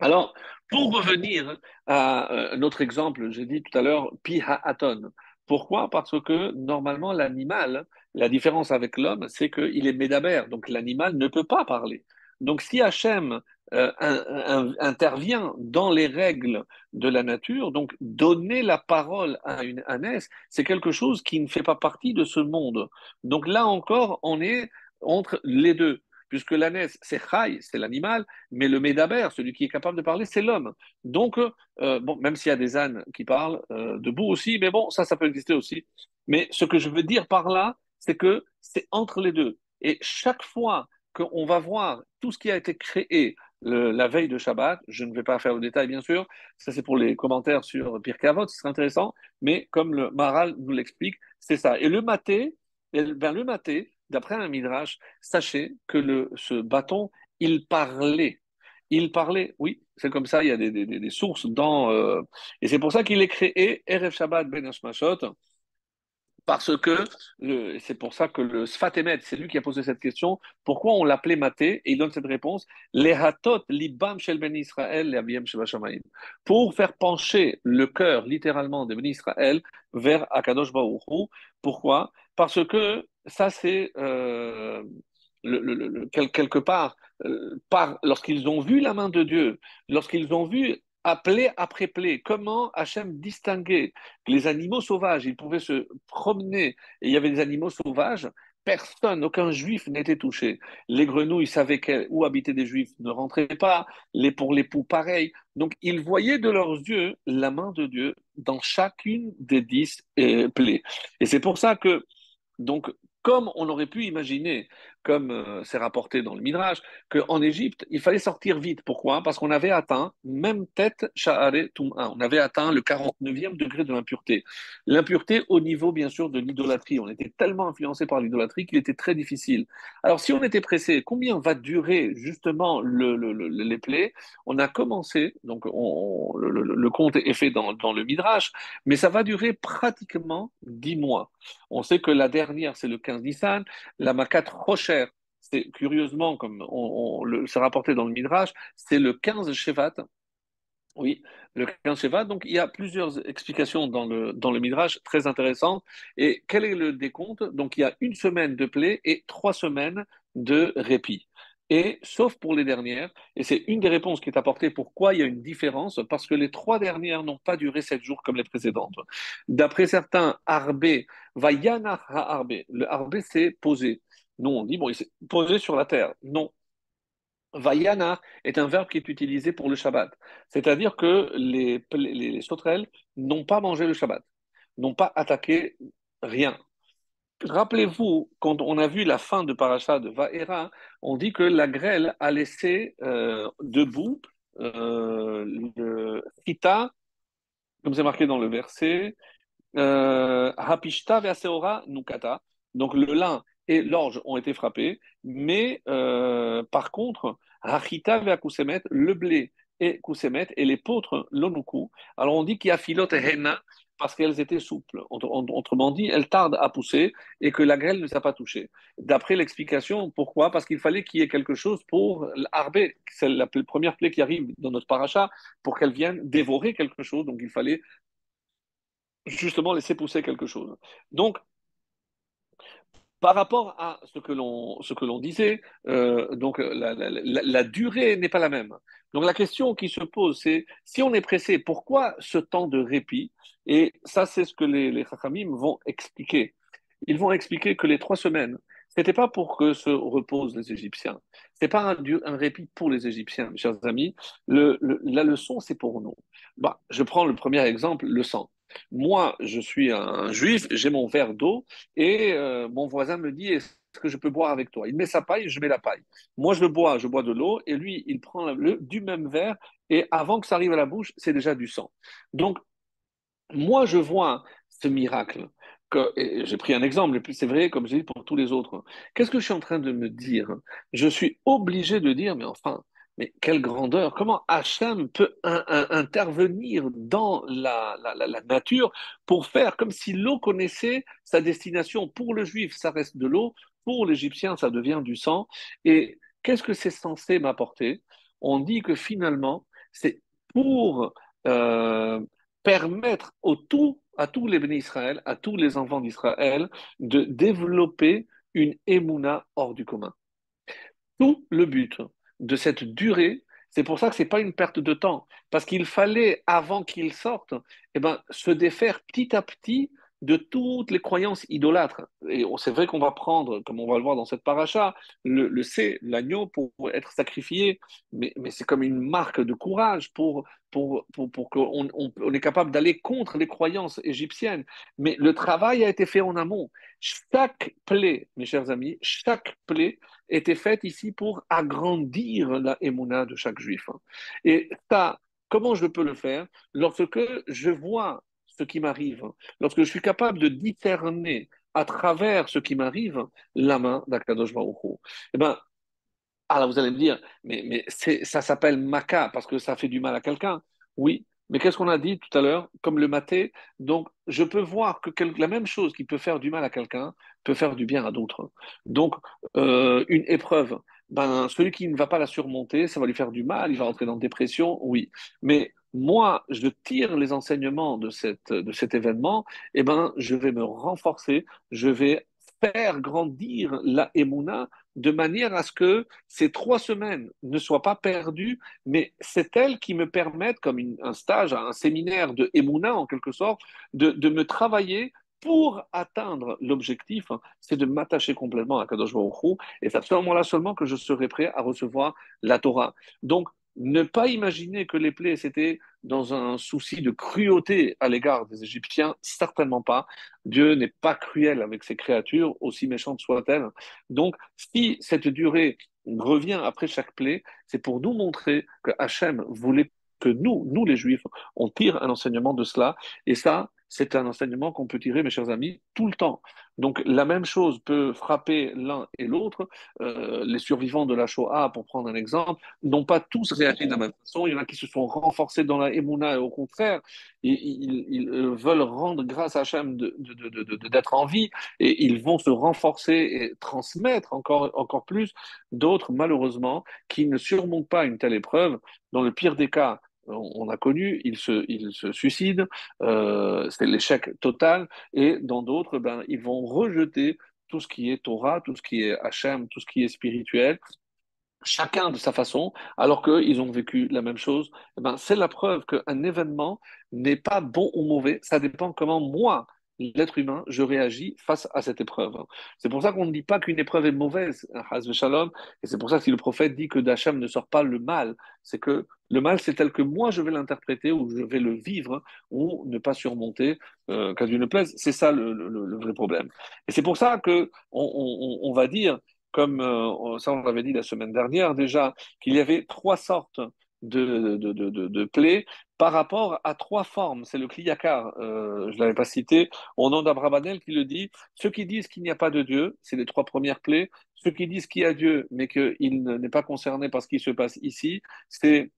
Alors, pour revenir à euh, notre exemple, j'ai dit tout à l'heure Piha-Aton. Pourquoi? Parce que normalement, l'animal, la différence avec l'homme, c'est qu'il est médabère, donc l'animal ne peut pas parler. Donc si Hachem euh, intervient dans les règles de la nature, donc donner la parole à une ânesse, c'est quelque chose qui ne fait pas partie de ce monde. Donc là encore, on est entre les deux puisque l'ânesse, c'est Chai, c'est l'animal, mais le Médaber, celui qui est capable de parler, c'est l'homme. Donc, euh, bon, même s'il y a des ânes qui parlent, euh, debout aussi, mais bon, ça, ça peut exister aussi. Mais ce que je veux dire par là, c'est que c'est entre les deux. Et chaque fois qu'on va voir tout ce qui a été créé la veille de Shabbat, je ne vais pas faire le détail bien sûr, ça c'est pour les commentaires sur Pirkei Avot, ce serait intéressant, mais comme le Maral nous l'explique, c'est ça. Et le maté, ben le maté, d'après un midrash, sachez que le, ce bâton, il parlait. Il parlait, oui, c'est comme ça, il y a des, des, des sources dans... Euh, et c'est pour ça qu'il est créé Erev Shabbat Ben Hashmashot, parce que c'est pour ça que le Sfatemet, c'est lui qui a posé cette question, pourquoi on l'appelait Maté Et il donne cette réponse Les hatot libam shel ben Israël Pour faire pencher le cœur, littéralement, de ben Israël vers Akadosh Baruch Pourquoi? Parce que ça, c'est euh, quelque part, euh, lorsqu'ils ont vu la main de Dieu, lorsqu'ils ont vu plaie après plaie. Comment Hachem distinguait les animaux sauvages? Ils pouvaient se promener et il y avait des animaux sauvages. Personne, aucun juif n'était touché. Les grenouilles savaient où habitaient des juifs, ne rentraient pas. Les pour les poux, pareil. Donc, ils voyaient de leurs yeux la main de Dieu dans chacune des dix euh, plaies. Et c'est pour ça que, donc, comme on aurait pu imaginer comme euh, c'est rapporté dans le Midrash, qu'en Égypte, il fallait sortir vite. Pourquoi? Parce qu'on avait atteint, même tête, on avait atteint le 49e degré de l'impureté. L'impureté au niveau, bien sûr, de l'idolâtrie. On était tellement influencé par l'idolâtrie qu'il était très difficile. Alors, si on était pressé, combien va durer justement le, les plaies? On a commencé, donc le, compte est fait dans, le Midrash, mais ça va durer pratiquement 10 mois. On sait que la dernière, c'est le 15 Nissan, la Makat C'est curieusement, comme on, le, c'est rapporté dans le Midrash, c'est le 15 Shevat. Oui, le 15 Shevat. Donc, il y a plusieurs explications dans le, dans le Midrash très intéressantes. Et quel est le décompte? Donc, il y a une semaine de plaie et trois semaines de répit. et sauf pour les dernières. Et c'est une des réponses qui est apportée pourquoi il y a une différence, parce que les trois dernières n'ont pas duré sept jours comme les précédentes. D'après certains, Arbé, va yana Arbé. Le Arbé, c'est posé. Non, on dit, bon, il s'est posé sur la terre. Non. Vayana est un verbe qui est utilisé pour le Shabbat. C'est-à-dire que les, les, les sauterelles n'ont pas mangé le Shabbat, n'ont pas attaqué rien. Rappelez-vous, quand on a vu la fin de Paracha de Vaera, on dit que la grêle a laissé euh, debout euh, le Chita, comme c'est marqué dans le verset, euh, Hapishta Veaseora Nukata. Donc le lin et l'orge ont été frappés, mais par contre, Hachita Veakusemet, le blé et Kusemet, et les potres l'onuku. Alors on dit qu'il y a Philot et Hena, parce qu'elles étaient souples. Autrement dit, elles tardent à pousser et que la grêle ne s'est pas touchée. D'après l'explication, pourquoi? Parce qu'il fallait qu'il y ait quelque chose pour l'arbé, c'est la première plaie qui arrive dans notre paracha, pour qu'elle vienne dévorer quelque chose. Donc il fallait justement laisser pousser quelque chose. Donc, par rapport à ce que l'on disait, euh, la, durée n'est pas la même. Donc la question qui se pose, c'est si on est pressé, pourquoi ce temps de répit? Et ça, c'est ce que les, les vont expliquer. Ils vont expliquer que les trois semaines, ce n'était pas pour que se reposent les Égyptiens. Ce n'est pas un, répit pour les Égyptiens, mes chers amis. La leçon, c'est pour nous. Bah, je prends le premier exemple, le sang. Moi, je suis un juif, j'ai mon verre d'eau et euh, mon voisin me dit est-ce que je peux boire avec toi? Il met sa paille, je mets la paille. Moi, je le bois, je bois de l'eau et lui, il prend du même verre et avant que ça arrive à la bouche, c'est déjà du sang. Donc, moi, je vois ce miracle. J'ai pris un exemple, mais c'est vrai, comme j'ai dit pour tous les autres. Qu'est-ce que je suis en train de me dire? Je suis obligé de dire, mais enfin, mais quelle grandeur Comment Hachem peut intervenir dans la, nature pour faire comme si l'eau connaissait sa destination Pour le juif, ça reste de l'eau. Pour l'Égyptien, ça devient du sang. Et qu'est-ce que c'est censé m'apporter? On dit que finalement, c'est pour euh, permettre à tous les bénis Israël, à tous les enfants d'Israël, de développer une émouna hors du commun. Tout le but de cette durée, c'est pour ça que ce n'est pas une perte de temps, parce qu'il fallait, avant qu'il sorte, eh ben, se défaire petit à petit de toutes les croyances idolâtres. Et c'est vrai qu'on va prendre, comme on va le voir dans cette paracha, le, C, l'agneau, pour être sacrifié, mais, c'est comme une marque de courage pour, pour, pour, pour qu'on on, est capable d'aller contre les croyances égyptiennes. Mais le travail a été fait en amont. Chaque plaie, mes chers amis, chaque plaie était faite ici pour agrandir la émouna de chaque juif. Et ça, comment je peux le faire? Lorsque je vois ce qui m'arrive, lorsque je suis capable de discerner à travers ce qui m'arrive la main d'Akadosh Baruch Eh ben, alors vous allez me dire, mais, mais ça s'appelle maca parce que ça fait du mal à quelqu'un. Oui, mais qu'est-ce qu'on a dit tout à l'heure? Comme le maté, donc je peux voir que la même chose qui peut faire du mal à quelqu'un peut faire du bien à d'autres. Donc, euh, une épreuve, ben, celui qui ne va pas la surmonter, ça va lui faire du mal, il va entrer dans la dépression, oui. Mais moi, je tire les enseignements de, cette, de cet événement, eh ben, je vais me renforcer, je vais faire grandir la Emouna de manière à ce que ces trois semaines ne soient pas perdues, mais c'est elles qui me permettent, comme un stage, un séminaire de Emouna en quelque sorte, de, de me travailler pour atteindre l'objectif, hein, c'est de m'attacher complètement à Kadosh Baruch et c'est à ce moment-là seulement que je serai prêt à recevoir la Torah. Donc, ne pas imaginer que les plaies, c'était dans un souci de cruauté à l'égard des Égyptiens, certainement pas. Dieu n'est pas cruel avec ses créatures, aussi méchantes soient-elles. Donc, si cette durée revient après chaque plaie, c'est pour nous montrer que Hachem voulait que nous, nous les Juifs, on tire un enseignement de cela. Et ça, c'est un enseignement qu'on peut tirer, mes chers amis, tout le temps. Donc la même chose peut frapper l'un et l'autre. Euh, les survivants de la Shoah, pour prendre un exemple, n'ont pas tous réagi de la même façon. Il y en a qui se sont renforcés dans la Emouna et au contraire, ils, ils, veulent rendre grâce à Hachem d'être en vie et ils vont se renforcer et transmettre encore, encore plus. D'autres, malheureusement, qui ne surmontent pas une telle épreuve, dans le pire des cas, on a connu, ils se, ils se suicident, euh, c'est l'échec total, et dans d'autres, ben, ils vont rejeter tout ce qui est Torah, tout ce qui est Hachem, tout ce qui est spirituel, chacun de sa façon, alors qu'ils ont vécu la même chose, eh ben, c'est la preuve qu'un événement n'est pas bon ou mauvais, ça dépend comment moi, l'être humain, je réagis face à cette épreuve. C'est pour ça qu'on ne dit pas qu'une épreuve est mauvaise, et c'est pour ça que si le prophète dit que d'Hachem ne sort pas le mal, c'est que le mal, c'est tel que moi je vais l'interpréter ou je vais le vivre ou ne pas surmonter, euh, qu'à Dieu ne plaise. C'est ça le, vrai problème. Et c'est pour ça que on, va dire comme euh, ça on l'avait dit la semaine dernière déjà, qu'il y avait trois sortes de, plaies par rapport à trois formes. C'est le kliyakar, euh, je ne l'avais pas cité, au nom d'Abrabanel qui le dit. Ceux qui disent qu'il n'y a pas de Dieu, c'est les trois premières plaies. Ceux qui disent qu'il y a Dieu, mais qu'il n'est pas concerné par ce qui se passe ici, c'est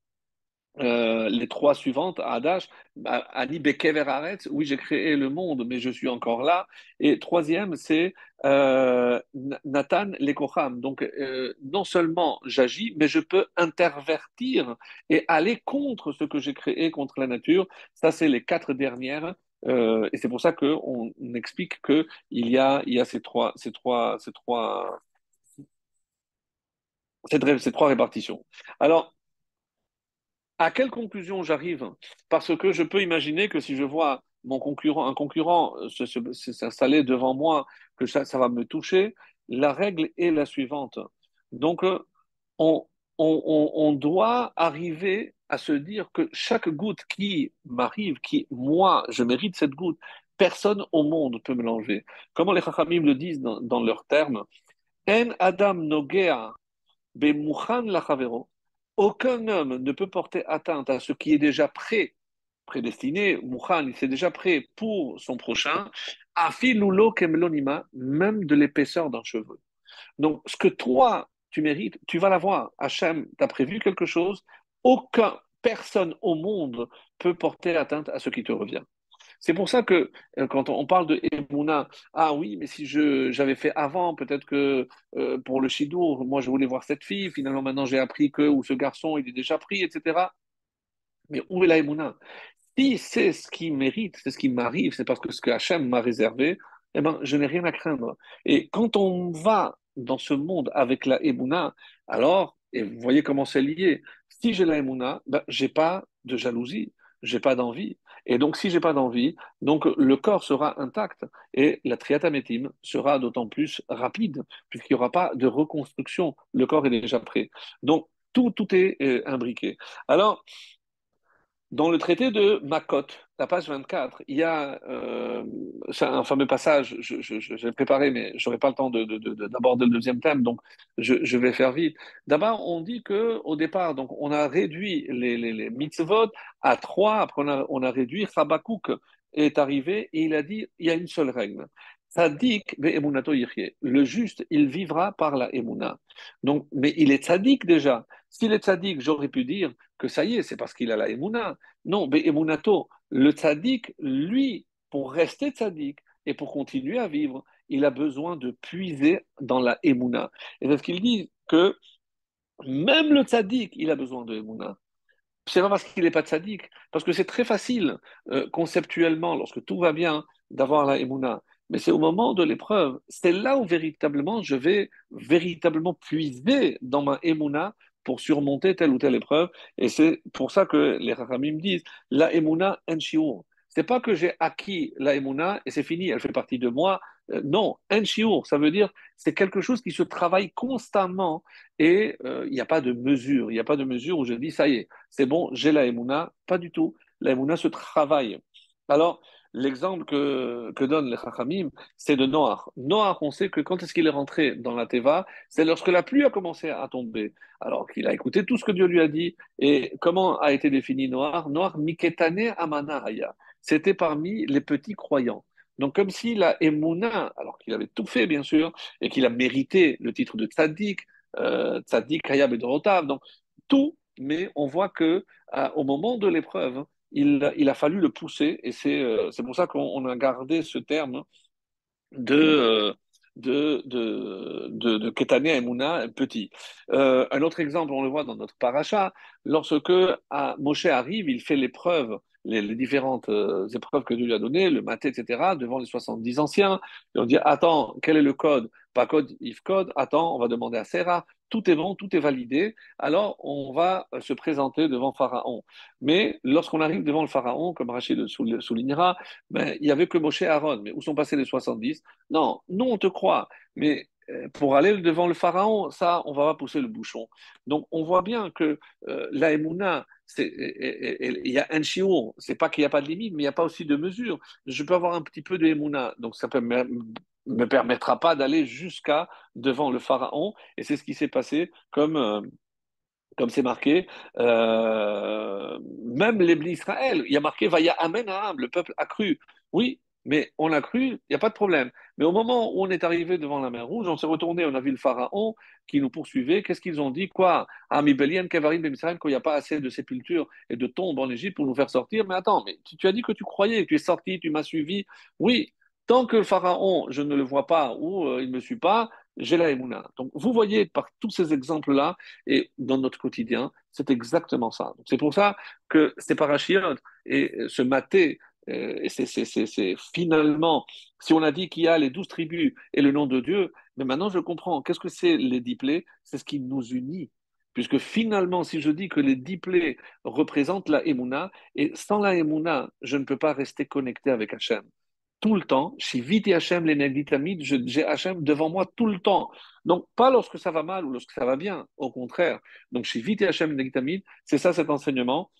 euh, les trois suivantes, Adash, Ani Bekever Aretz, oui, j'ai créé le monde, mais je suis encore là. Et troisième, c'est euh, Nathan Lekocham. Donc, euh, non seulement j'agis, mais je peux intervertir et aller contre ce que j'ai créé, contre la nature. Ça, c'est les quatre dernières. Et c'est pour ça qu'on explique qu'il y a, il y a ces trois, ces trois, ces trois, ces trois répartitions. Alors, à quelle conclusion j'arrive? Parce que je peux imaginer que si je vois mon concurrent, un concurrent euh, s'installer devant moi, que ça, va me toucher, la règle est la suivante. Donc, euh, on, doit arriver à se dire que chaque goutte qui m'arrive, qui, moi, je mérite cette goutte, personne au monde peut me. Comment les Chachamim le disent dans, leurs termes? En Adam Nogea Bemuchan aucun homme ne peut porter atteinte à ce qui est déjà prêt, prédestiné, Mouchan, il s'est déjà prêt pour son prochain, afilulo kemlonima, même de l'épaisseur d'un cheveu. Donc, ce que toi, tu mérites, tu vas l'avoir. Hachem t'a prévu quelque chose, aucun personne au monde peut porter atteinte à ce qui te revient. C'est pour ça que euh, quand on parle de Emouna, ah oui, mais si je j'avais fait avant, peut-être que euh, pour le Shidour, moi je voulais voir cette fille, finalement maintenant j'ai appris que, ou ce garçon, il est déjà pris, etc. Mais où est la Emouna? Si c'est ce qui mérite, c'est ce qui m'arrive, c'est parce que ce que Hachem m'a réservé, eh ben, je n'ai rien à craindre. Et quand on va dans ce monde avec la Emouna, alors, et vous voyez comment c'est lié, si j'ai la Emouna, ben, j'ai pas de jalousie, j'ai pas d'envie. Et donc, si j'ai pas d'envie, donc le corps sera intact et la triatamétime sera d'autant plus rapide puisqu'il n'y aura pas de reconstruction. Le corps est déjà prêt. Donc, tout, tout est euh, imbriqué. Alors, dans le traité de Makot, la page 24, il y a euh, un fameux passage, je, l'ai préparé, mais je n'aurai pas le temps d'aborder le deuxième thème, donc je, vais faire vite. D'abord, on dit que au départ, donc, on a réduit les, les, mitzvot à trois, après on a, on a réduit, Habakkuk est arrivé et il a dit, il y a une seule règle. Tzadik Le juste, il vivra par la emuna. Donc, mais il est tzadik déjà. S'il est tzadik, j'aurais pu dire que ça y est, c'est parce qu'il a la emuna. Non, mais emunato, le tzadik, lui, pour rester tzadik et pour continuer à vivre, il a besoin de puiser dans la emuna. Et c'est ce qu'il dit que même le tzadik, il a besoin de emuna. C'est pas parce qu'il n'est pas tzadik, parce que c'est très facile euh, conceptuellement, lorsque tout va bien, d'avoir la emuna mais c'est au moment de l'épreuve. C'est là où véritablement je vais véritablement puiser dans ma émouna pour surmonter telle ou telle épreuve. Et c'est pour ça que les me disent la émouna en shiur. C'est pas que j'ai acquis la émouna et c'est fini, elle fait partie de moi. Euh, non, en shiur, ça veut dire c'est quelque chose qui se travaille constamment et euh, il n'y a pas de mesure. Il n'y a pas de mesure où je dis ça y est, c'est bon, j'ai la émouna. Pas du tout. La émouna se travaille. Alors, L'exemple que, que donnent les Chachamim, c'est de Noach. Noach, on sait que quand est-ce qu'il est rentré dans la Teva C'est lorsque la pluie a commencé à tomber. Alors qu'il a écouté tout ce que Dieu lui a dit. Et comment a été défini Noach? Noach, Miketane Amanahaya. C'était parmi les petits croyants. Donc, comme si la Emouna, alors qu'il avait tout fait, bien sûr, et qu'il a mérité le titre de Tzadik, euh, Tzadik, Hayab et Dorotav, donc tout, mais on voit que au moment de l'épreuve, il, a fallu le pousser, et c'est euh, pour ça qu'on a gardé ce terme de, euh, de, de, de, de Ketane Emouna petit. Euh, un autre exemple, on le voit dans notre paracha, lorsque à Moshe arrive, il fait l'épreuve les, différentes euh, épreuves que Dieu lui a données, le maté, etc., devant les 70 anciens. Et on dit, attends, quel est le code? Pas code, if code. Attends, on va demander à Sarah. Tout est bon, tout est validé. Alors, on va euh, se présenter devant Pharaon. Mais lorsqu'on arrive devant le Pharaon, comme Rachid le soulignera, ben, il n'y avait que Moshe et Aaron. Mais où sont passés les 70 Non, nous, on te croit. Mais pour aller devant le Pharaon, ça, on va pousser le bouchon. Donc, on voit bien que euh, la il y a un chiot, c'est pas qu'il n'y a pas de limite, mais il n'y a pas aussi de mesure. Je peux avoir un petit peu de donc ça ne me permettra pas d'aller jusqu'à devant le Pharaon, et c'est ce qui s'est passé comme... Euh, comme c'est marqué, euh, même les Israël, il y a marqué Vaya Amen le peuple a cru. Oui, mais on a cru, il n'y a pas de problème. Mais au moment où on est arrivé devant la mer Rouge, on s'est retourné, on a vu le pharaon qui nous poursuivait. Qu'est-ce qu'ils ont dit? Quoi? Ami Belien, Kevarim, Bemsraim, qu'il n'y a pas assez de sépultures et de tombes en Égypte pour nous faire sortir. Mais attends, mais tu, as dit que tu croyais, tu es sorti, tu m'as suivi. Oui, tant que le pharaon, je ne le vois pas ou euh, il ne me suit pas, j'ai la Emouna. Donc vous voyez par tous ces exemples-là, et dans notre quotidien, c'est exactement ça. C'est pour ça que ces parachiotes et ce maté euh, et c'est finalement, si on a dit qu'il y a les douze tribus et le nom de Dieu, mais maintenant je comprends. Qu'est-ce que c'est les dix C'est ce qui nous unit. Puisque finalement, si je dis que les dix représentent la Emouna, et sans la Emouna, je ne peux pas rester connecté avec Hachem. Tout le temps, Shiviti Hachem, les j'ai Hachem devant moi tout le temps. Donc, pas lorsque ça va mal ou lorsque ça va bien, au contraire. Donc, Shiviti Hachem, les c'est ça cet enseignement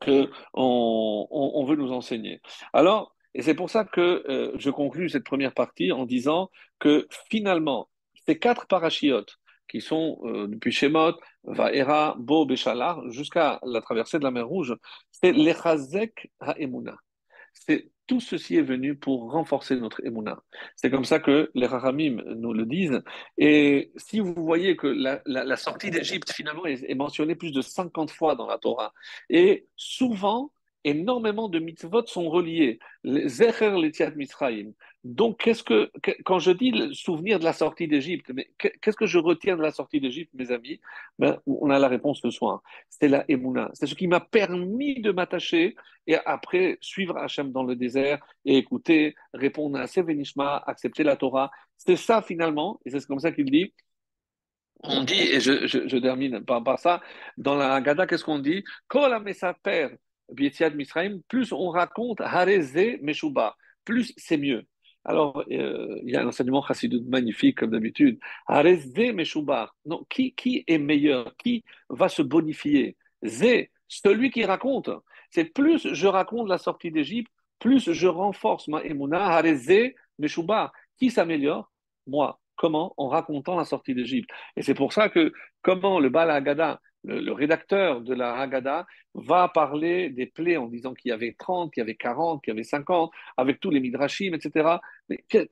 qu'on on, veut nous enseigner. Alors, et c'est pour ça que euh, je conclus cette première partie en disant que finalement, ces quatre parachiotes qui sont euh, depuis Shemot, Vaera, Bo, Béchalar, jusqu'à la traversée de la mer Rouge, c'est l'Echazek Ha'emuna. C'est tout ceci est venu pour renforcer notre émouna. C'est comme ça que les Rahamim nous le disent. Et si vous voyez que la, sortie d'Égypte, finalement, est, mentionnée plus de 50 fois dans la Torah, et souvent, énormément de mitzvot sont reliés. Les Zecher Letiat Misraim, donc, qu'est-ce que, quand je dis le souvenir de la sortie d'Égypte, qu'est-ce que je retiens de la sortie d'Égypte, mes amis? Ben, On a la réponse ce soir. C'est la Emouna. C'est ce qui m'a permis de m'attacher et après suivre Hachem dans le désert et écouter, répondre à Sevenishma, accepter la Torah. C'est ça finalement, et c'est comme ça qu'il dit. On dit, et je, termine par, ça, dans la Haggadah, qu'est-ce qu'on dit? Plus on raconte Hareze Meshuba, plus c'est mieux. Alors, euh, il y a un enseignement chassidut magnifique, comme d'habitude. Arezé Meshubar. Non, qui, qui est meilleur? Qui va se bonifier? Zé, celui qui raconte. C'est plus je raconte la sortie d'Égypte, plus je renforce ma emuna. Arezé Meshubar. Qui s'améliore? Moi. Comment? En racontant la sortie d'Égypte. Et c'est pour ça que, comment le Bala le, rédacteur de la Haggadah va parler des plaies en disant qu'il y avait 30, qu'il y avait 40, qu'il y avait 50, avec tous les midrashim, etc. Mais quel,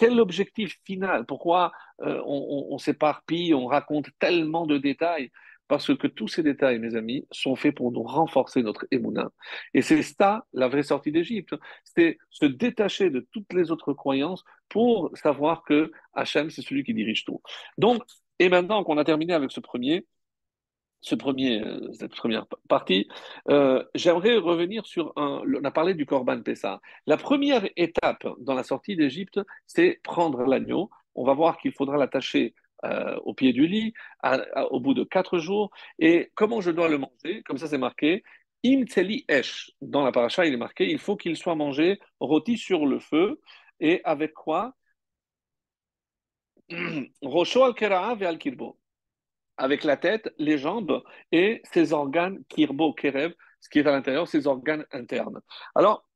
est l'objectif final? Pourquoi euh, on, s'éparpille, on raconte tellement de détails? Parce que tous ces détails, mes amis, sont faits pour nous renforcer notre émouna. Et c'est ça la vraie sortie d'Égypte. C'est se détacher de toutes les autres croyances pour savoir que Hachem, c'est celui qui dirige tout. Donc, et maintenant qu'on a terminé avec ce premier, ce premier, euh, cette première partie, euh, j'aimerais revenir sur un. On a parlé du Corban Pessah. La première étape dans la sortie d'Égypte, c'est prendre l'agneau. On va voir qu'il faudra l'attacher euh, au pied du lit au bout de quatre jours. Et comment je dois le manger? Comme ça, c'est marqué. Im esh. Dans la paracha, il est marqué il faut qu'il soit mangé rôti sur le feu. Et avec quoi? Rocho al et al kirbo avec la tête, les jambes et ses organes kirbo, kerev, ce qui est à l'intérieur, ses organes internes. Alors,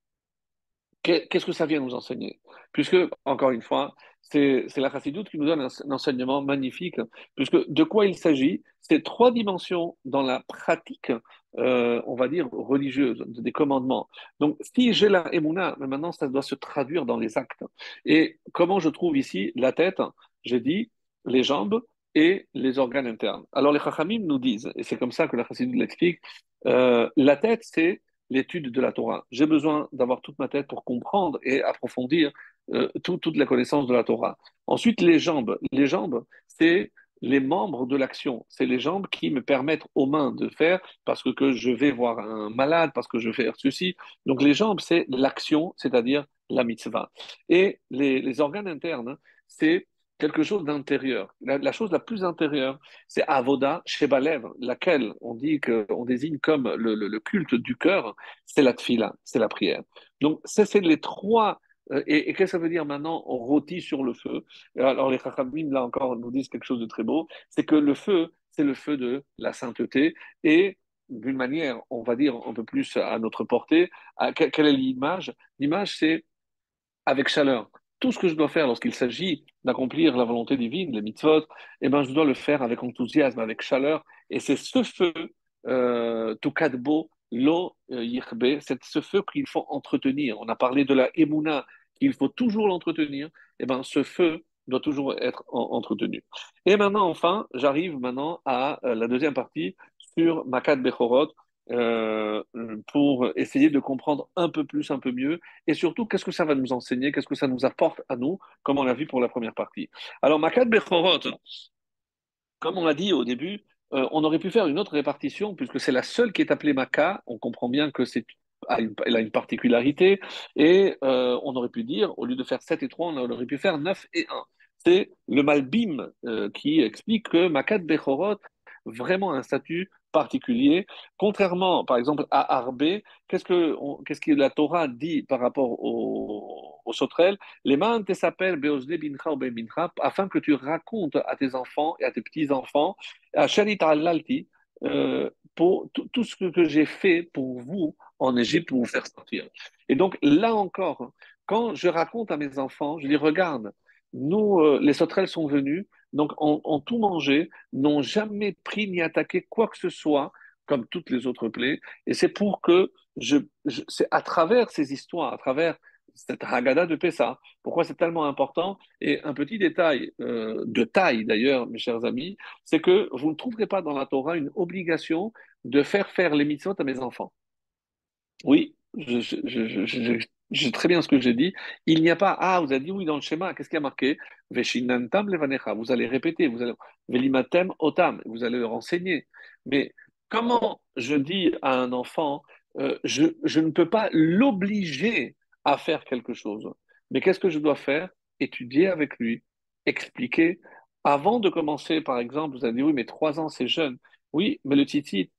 qu'est-ce que ça vient nous enseigner? Puisque, encore une fois, c'est la chassidoute qui nous donne un, enseignement magnifique, puisque de quoi il s'agit? C'est trois dimensions dans la pratique, euh, on va dire, religieuse, des commandements. Donc, si j'ai la émouna, mais maintenant, ça doit se traduire dans les actes. Et comment je trouve ici la tête? J'ai dit les jambes, et les organes internes. Alors les Chachamim nous disent, et c'est comme ça que la Chassidut l'explique, euh, la tête, c'est l'étude de la Torah. J'ai besoin d'avoir toute ma tête pour comprendre et approfondir euh, toute la connaissance de la Torah. Ensuite, les jambes. Les jambes, c'est les membres de l'action. C'est les jambes qui me permettent aux mains de faire parce que, que je vais voir un malade, parce que je vais faire ceci. Donc les jambes, c'est l'action, c'est-à-dire la mitzvah. Et les organes internes, c'est quelque chose d'intérieur. La, chose la plus intérieure, c'est Avoda Shebalev, laquelle on dit qu'on désigne comme le, le, culte du cœur, c'est la tfila, c'est la prière. Donc, c'est les trois. Euh, et, qu'est-ce que ça veut dire maintenant? On rôtit sur le feu. Alors, les Chachamim, là encore, nous disent quelque chose de très beau c'est que le feu, c'est le feu de la sainteté. Et d'une manière, on va dire, un peu plus à notre portée, quelle est l'image? L'image, c'est avec chaleur tout ce que je dois faire lorsqu'il s'agit d'accomplir la volonté divine, les mitzvot, eh ben, je dois le faire avec enthousiasme, avec chaleur. Et c'est ce feu, euh, Tukadbo, lo euh, yirbe, c'est ce feu qu'il faut entretenir. On a parlé de la emuna, qu'il faut toujours l'entretenir. Eh ben, ce feu doit toujours être entretenu. Et maintenant, enfin, j'arrive maintenant à euh, la deuxième partie sur Makat Bechorot, euh, pour essayer de comprendre un peu plus, un peu mieux, et surtout qu'est-ce que ça va nous enseigner, qu'est-ce que ça nous apporte à nous, comme on l'a vu pour la première partie? Alors, Makat Bechorot, comme on l'a dit au début, euh, on aurait pu faire une autre répartition, puisque c'est la seule qui est appelée Maka. On comprend bien que c'est elle a une particularité, et euh, on aurait pu dire, au lieu de faire 7 et 3, on aurait pu faire 9 et 1. C'est le Malbim qui explique que Makat Bechorot, vraiment un statut particulier. Contrairement, par exemple, à Arbé, qu'est-ce que, que la Torah dit par rapport au, au sauterelles Les mains te s'appellent Bincha ou afin que tu racontes à tes enfants et à tes petits-enfants, à Shanita Lalti, euh, pour tout, ce que j'ai fait pour vous en Égypte pour vous faire sortir. Et donc, là encore, quand je raconte à mes enfants, je dis regarde, nous, euh, les sauterelles sont venus, donc ont, tout mangé, n'ont jamais pris ni attaqué quoi que ce soit, comme toutes les autres plaies. Et c'est pour que je, c'est à travers ces histoires, à travers cette Haggadah de Pessah, pourquoi c'est tellement important. Et un petit détail euh, de taille d'ailleurs, mes chers amis, c'est que vous ne trouverez pas dans la Torah une obligation de faire faire les mitzvot à mes enfants. Oui, je, je, je sais très bien ce que j'ai dit. Il n'y a pas, ah, vous avez dit oui dans le schéma, qu'est-ce qui a marqué? Vous allez répéter, vous allez, Velimatem otam, vous allez. Mais comment je dis à un enfant, euh, je, je ne peux pas l'obliger à faire quelque chose. Mais qu'est-ce que je dois faire? Étudier avec lui, expliquer. Avant de commencer, par exemple, vous avez dit oui, mais trois ans, c'est jeune. Oui, mais le titit,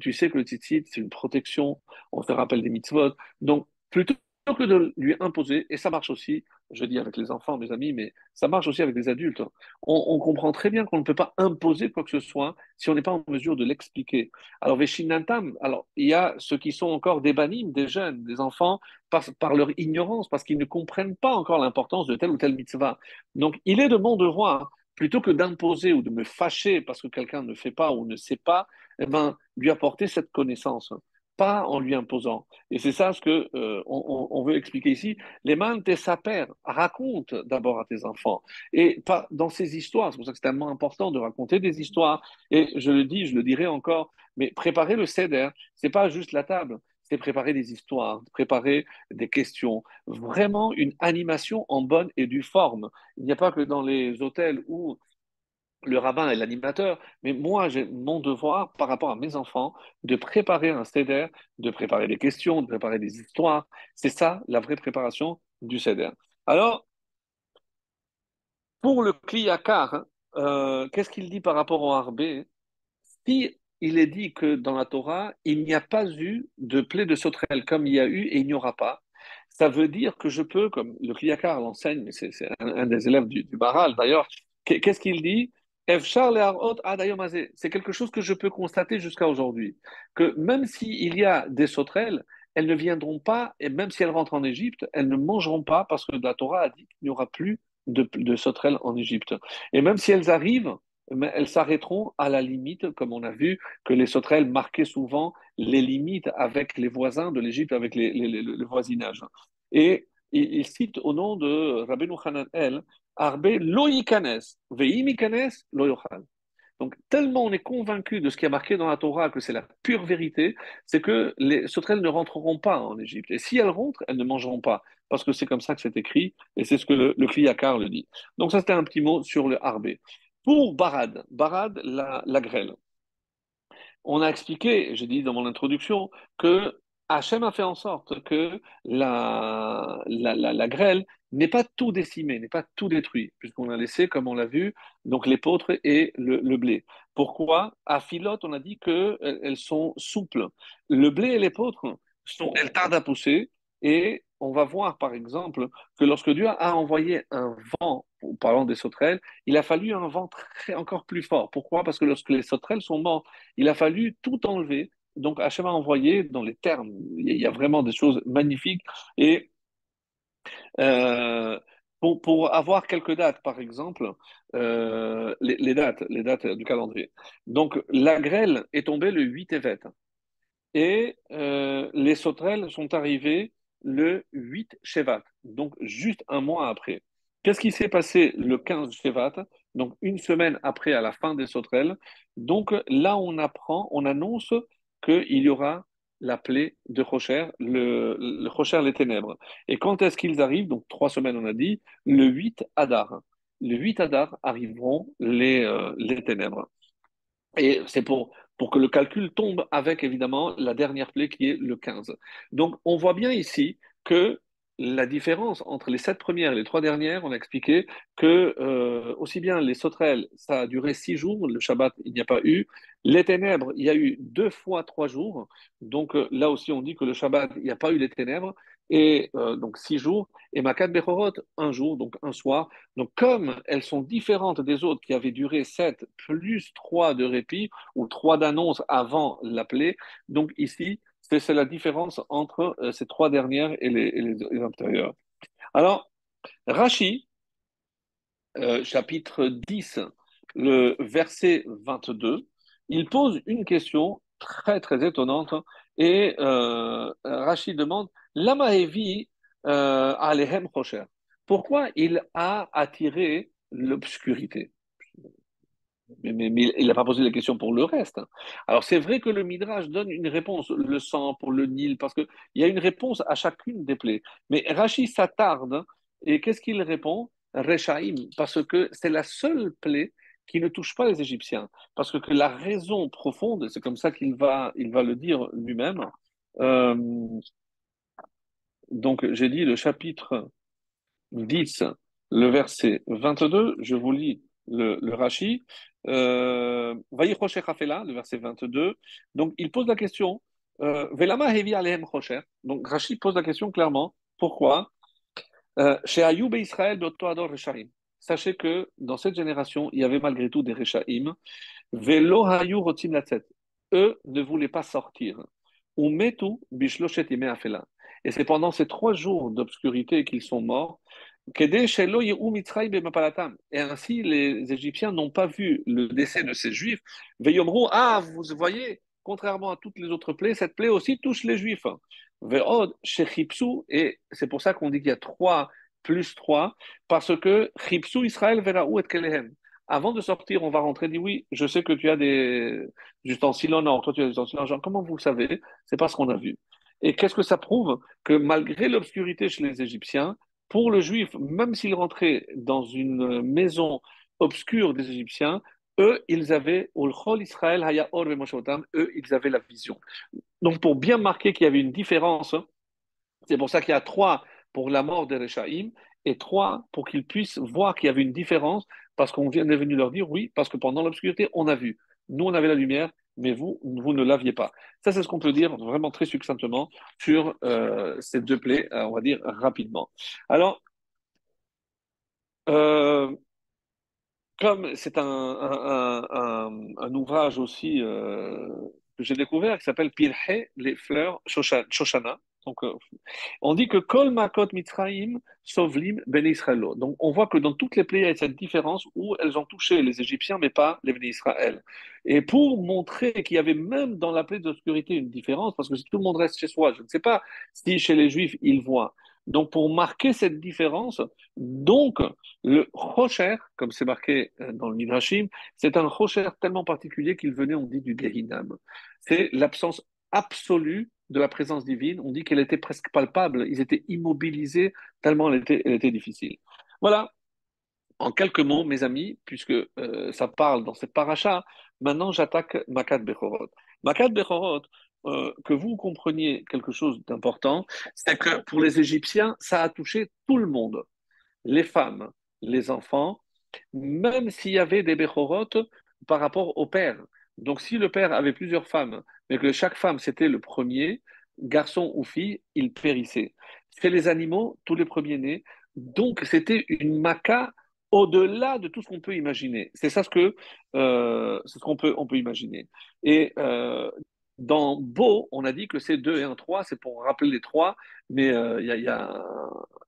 tu sais que le titit, c'est une protection, on te rappelle des mitzvot. Donc, plutôt que de lui imposer, et ça marche aussi, je dis avec les enfants, mes amis, mais ça marche aussi avec les adultes. On, comprend très bien qu'on ne peut pas imposer quoi que ce soit si on n'est pas en mesure de l'expliquer. Alors, Veshinantam, alors il y a ceux qui sont encore des banim, des jeunes, des enfants, par, par leur ignorance, parce qu'ils ne comprennent pas encore l'importance de telle ou telle mitzvah. Donc, il est de mon devoir, plutôt que d'imposer ou de me fâcher parce que quelqu'un ne fait pas ou ne sait pas, eh ben, lui apporter cette connaissance pas en lui imposant. Et c'est ça ce que euh, on, veut expliquer ici. Les tes sapères, raconte d'abord à tes enfants. Et pas dans ces histoires, c'est pour ça que c'est tellement important de raconter des histoires. Et je le dis, je le dirai encore, mais préparer le CEDER, c'est pas juste la table, c'est préparer des histoires, préparer des questions, vraiment une animation en bonne et due forme. Il n'y a pas que dans les hôtels où le rabbin est l'animateur, mais moi, j'ai mon devoir par rapport à mes enfants de préparer un CEDER, de préparer des questions, de préparer des histoires. C'est ça la vraie préparation du CEDER. Alors, pour le Kliyakar, euh, qu'est-ce qu'il dit par rapport au Harbé Si il est dit que dans la Torah, il n'y a pas eu de plaie de sauterelle comme il y a eu et il n'y aura pas, ça veut dire que je peux, comme le Kliyakar l'enseigne, mais c'est un, des élèves du Baral d'ailleurs, qu'est-ce qu'il dit? C'est quelque chose que je peux constater jusqu'à aujourd'hui. Que même s'il y a des sauterelles, elles ne viendront pas, et même si elles rentrent en Égypte, elles ne mangeront pas parce que la Torah a dit qu'il n'y aura plus de, sauterelles en Égypte. Et même si elles arrivent, elles s'arrêteront à la limite, comme on a vu que les sauterelles marquaient souvent les limites avec les voisins de l'Égypte, avec le voisinage. Et il, cite au nom de Rabbeinu Hanan El, Arbe lo veimikanes lo Donc, tellement on est convaincu de ce qui a marqué dans la Torah que c'est la pure vérité, c'est que les sauterelles ne rentreront pas en Égypte. Et si elles rentrent, elles ne mangeront pas, parce que c'est comme ça que c'est écrit, et c'est ce que le, le le dit. Donc, ça, c'était un petit mot sur le Harbé. Pour Barad, Barad, la, la grêle. On a expliqué, j'ai dit dans mon introduction, que Hachem a fait en sorte que la, la, la, grêle n'est pas tout décimée, n'est pas tout détruit, puisqu'on a laissé, comme on l'a vu, donc l'épeautre et le, blé. Pourquoi? À Philote, on a dit qu'elles sont souples. Le blé et l'épeautre, sont, elles tardent à pousser, et on va voir, par exemple, que lorsque Dieu a envoyé un vent, parlant des sauterelles, il a fallu un vent très, encore plus fort. Pourquoi? Parce que lorsque les sauterelles sont mortes, il a fallu tout enlever. Donc, Hachem a envoyé dans les termes. Il y a vraiment des choses magnifiques. Et euh, pour, pour, avoir quelques dates, par exemple, euh, les, les, dates, les dates du calendrier. Donc, la grêle est tombée le 8 Tevet. Et euh, les sauterelles sont arrivées le 8 Shevat, donc juste un mois après. Qu'est-ce qui s'est passé le 15 Shevat, donc une semaine après à la fin des sauterelles Donc là, on apprend, on annonce qu'il y aura la plaie de Rocher, le, Rocher, les ténèbres. Et quand est-ce qu'ils arrivent? Donc trois semaines, on a dit, le 8 Adar. Le 8 Adar arriveront les, euh, les ténèbres. Et c'est pour pour que le calcul tombe avec évidemment la dernière plaie qui est le 15. Donc on voit bien ici que la différence entre les sept premières et les trois dernières, on a expliqué que euh, aussi bien les sauterelles, ça a duré six jours, le Shabbat, il n'y a pas eu. Les ténèbres, il y a eu deux fois trois jours. Donc euh, là aussi, on dit que le Shabbat, il n'y a pas eu les ténèbres et euh, donc six jours, et Makat Bechorot, un jour, donc un soir. Donc comme elles sont différentes des autres qui avaient duré sept plus trois de répit, ou trois d'annonce avant l'appelé, donc ici, c'est la différence entre euh, ces trois dernières et les, antérieures. Alors, Rashi, euh, chapitre 10, le verset 22, il pose une question très très étonnante et euh, Rachid demande Lamahevi euh, alehem rocher. Pourquoi il a attiré l'obscurité? Mais, il n'a pas posé la question pour le reste. Alors c'est vrai que le Midrash donne une réponse, le sang pour le Nil, parce qu'il y a une réponse à chacune des plaies. Mais Rachid s'attarde, et qu'est-ce qu'il répond? Rechaim, parce que c'est la seule plaie qui ne touche pas les Égyptiens. Parce que, que la raison profonde, c'est comme ça qu'il va, il va le dire lui-même, euh, donc, j'ai dit le chapitre 10, le verset 22, je vous lis le, le Rashi. Euh, le verset 22. Donc, il pose la question euh, Velama hevi alehem rocher. Donc, Rashi pose la question clairement pourquoi? Euh, Chez Ayoub et Rechaim. Sachez que dans cette génération, il y avait malgré tout des Rechaim. Velo hayu rotim latzet. Eux ne voulaient pas sortir. Ou metu bishloshet afela. Et c'est pendant ces trois jours d'obscurité qu'ils sont morts. Et ainsi, les Égyptiens n'ont pas vu le décès de ces Juifs. Ah, vous voyez, contrairement à toutes les autres plaies, cette plaie aussi touche les Juifs. Et c'est pour ça qu'on dit qu'il y a trois plus trois, parce que Chipsu Israël et Kelehem. Avant de sortir, on va rentrer, dit oui, je sais que tu as des ustensiles en or, toi tu as des ustensiles en argent. Comment vous savez? C'est parce qu'on a vu. Et qu'est-ce que ça prouve? Que malgré l'obscurité chez les Égyptiens, pour le juif, même s'il rentrait dans une maison obscure des Égyptiens, eux, ils avaient, Israël, eux, ils avaient la vision. Donc, pour bien marquer qu'il y avait une différence, c'est pour ça qu'il y a trois pour la mort des Rechaïm et trois pour qu'ils puissent voir qu'il y avait une différence, parce qu'on vient est venu leur dire oui, parce que pendant l'obscurité, on a vu. Nous, on avait la lumière, mais vous, vous ne l'aviez pas. Ça, c'est ce qu'on peut dire vraiment très succinctement sur euh, ces deux plaies, euh, on va dire rapidement. Alors, euh, comme c'est un, ouvrage aussi que j'ai découvert qui s'appelle Pirhe, les fleurs Shoshana, donc, euh, on dit que Kol Makot Mitzraim Sovlim Ben Israël. Donc, on voit que dans toutes les plaies, il y a cette différence où elles ont touché les Égyptiens, mais pas les Ben Israël. Et pour montrer qu'il y avait même dans la plaie d'obscurité une différence, parce que si tout le monde reste chez soi, je ne sais pas si chez les Juifs ils voient. Donc, pour marquer cette différence, donc le Rocher, comme c'est marqué euh, dans le Midrashim, c'est un Rocher tellement particulier qu'il venait, on dit, du Gehinam. C'est l'absence absolue de la présence divine. On dit qu'elle était presque palpable. Ils étaient immobilisés tellement elle était, difficile. Voilà En quelques mots, mes amis, puisque euh, ça parle dans cette paracha, maintenant j'attaque Makat Bechorot. Makat Bechorot, euh, que vous compreniez quelque chose d'important, c'est que pour les Égyptiens, ça a touché tout le monde, les femmes, les enfants, même s'il y avait des Bechorot par rapport au père. Donc si le père avait plusieurs femmes, mais que chaque femme c'était le premier, garçon ou fille, il périssait. C'est les animaux, tous les premiers-nés. Donc c'était une maca au-delà de tout ce qu'on peut imaginer. C'est ça ce que euh, ce qu'on peut on peut imaginer. Et euh, dans Beau, on a dit que c'est 2 et un 3, c'est pour rappeler les trois, mais euh, il y a, y a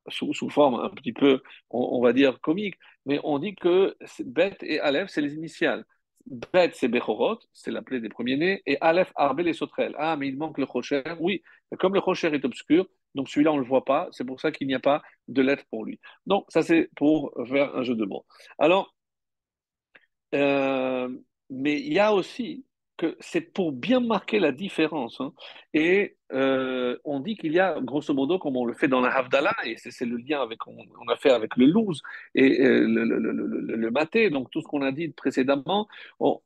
sous, sous, forme un petit peu, on, on, va dire, comique, mais on dit que Bet et Aleph, c'est les initiales. Bet, c'est Bechorot, c'est l'appelé des premiers-nés, et Aleph, Arbel et Sotrel. Ah, mais il manque le Rocher. Oui, comme le Rocher est obscur, donc celui-là, on ne le voit pas, c'est pour ça qu'il n'y a pas de lettre pour lui. Donc, ça, c'est pour faire un jeu de mots. Alors, euh, mais il y a aussi c'est pour bien marquer la différence. Hein. Et euh, on dit qu'il y a, grosso modo, comme on le fait dans la Havdalah, et c'est le lien avec on, a fait avec le louz et le, maté, donc tout ce qu'on a dit précédemment,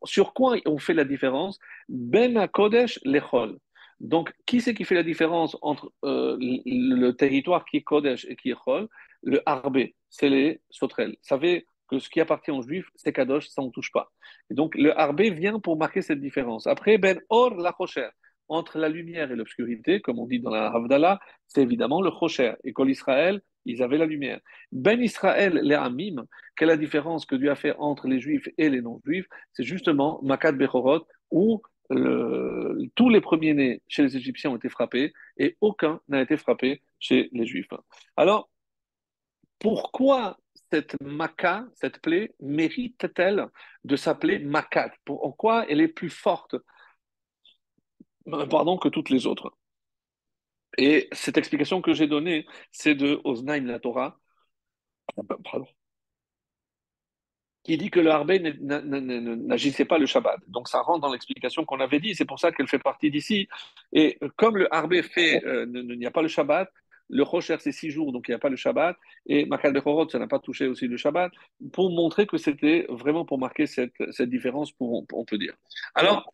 sur quoi on fait la différence? Ben Kodesh Lechol. Donc, qui c'est qui fait la différence entre euh, le territoire qui est Kodesh et qui est Chol? Le Arbé, c'est les Sotrel. Vous savez que ce qui appartient aux Juifs, c'est Kadosh, ça on touche pas. Et donc, le Arbé vient pour marquer cette différence. Après, Ben Or, la Rocher, entre la lumière et l'obscurité, comme on dit dans la Havdalah, c'est évidemment le Rocher. Et Kol Israël, ils avaient la lumière. Ben Israël, les Amim, quelle est la différence que Dieu a fait entre les Juifs et les non-Juifs? C'est justement Makat Bechorot, où tous les premiers-nés chez les Égyptiens ont été frappés et aucun n'a été frappé chez les Juifs. Alors, pourquoi cette maca, cette plaie, mérite-t-elle de s'appeler macat Pourquoi elle est plus forte? Pardon, que toutes les autres Et cette explication que j'ai donnée, c'est de Oznaim la Torah. Pardon qui dit que le harbé n'agissait pas le Shabbat. Donc ça rentre dans l'explication qu'on avait dit, c'est pour ça qu'elle fait partie d'ici. Et comme le harbé fait, euh, il n'y a pas le Shabbat, le Rocher c'est six jours, donc il n'y a pas le Shabbat, et Makal Bechorot, ça n'a pas touché aussi le Shabbat, pour montrer que c'était vraiment pour marquer cette, différence, on peut dire. Alors,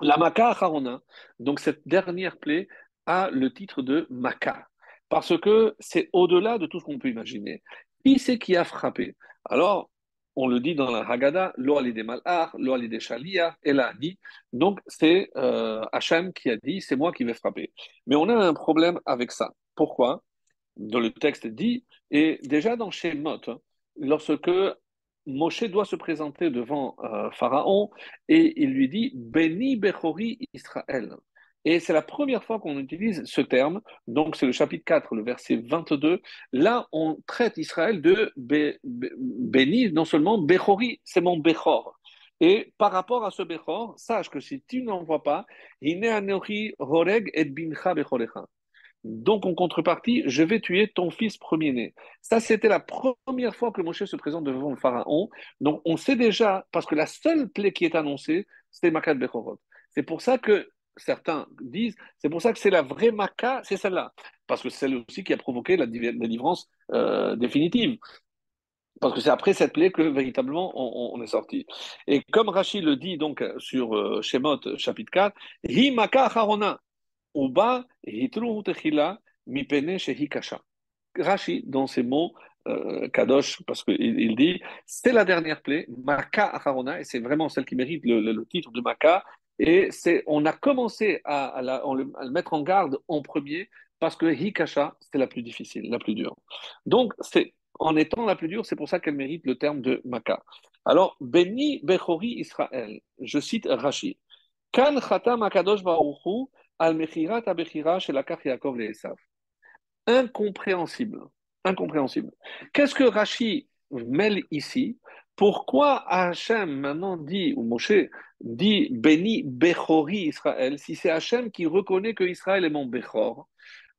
la Maka Harona, donc cette dernière plaie, a le titre de Maka, parce que c'est au-delà de tout ce qu'on peut imaginer. Qui c'est qui a frappé? Alors, on le dit dans la Haggadah, lo des mal'ar, lo des shalia, elle dit. Donc c'est euh, Hachem qui a dit, c'est moi qui vais frapper. Mais on a un problème avec ça. Pourquoi? Dans le texte dit, et déjà dans Shemot, lorsque Moshe doit se présenter devant euh, Pharaon et il lui dit, béni Bechori Israël. Et c'est la première fois qu'on utilise ce terme, donc c'est le chapitre 4, le verset 22. Là, on traite Israël de béni, non seulement Bechori, c'est mon Bechor. Et par rapport à ce Bechor, sache que si tu n'en vois pas, horeg et bincha bechorecha. Donc, en contrepartie, je vais tuer ton fils premier-né. Ça, c'était la première fois que Moshe se présente devant le pharaon. Donc, on sait déjà, parce que la seule plaie qui est annoncée, c'était Makat Bechorot. C'est pour ça que certains disent, c'est pour ça que c'est la vraie Maca, c'est celle-là. Parce que c'est celle aussi qui a provoqué la délivrance euh, définitive. Parce que c'est après cette plaie que véritablement on, est sorti. Et comme Rachid le dit donc sur euh, Shemot chapitre 4, Hi Harona, Uba Mipene Shehi Kasha. Rachid, dans ses mots, euh, Kadosh, parce qu'il il dit, c'est la dernière plaie, Maka Harona, et c'est vraiment celle qui mérite le titre de Maka, et c'est, on a commencé à, le mettre en garde en premier parce que Hikasha, c'est la plus difficile, la plus dure. Donc, c'est en étant la plus dure, c'est pour ça qu'elle mérite le terme de Maka. Alors, Beni Bechori Israël, je cite Rashi. Kan Khatam Akadosh Baruchu al Mechirat Abechira Yaakov le Incompréhensible. Incompréhensible. Qu'est-ce que Rashi mêle ici? Pourquoi Hachem maintenant dit, ou Moshe dit béni Bechori Israël, si c'est Hachem qui reconnaît que Israël est mon Bechor?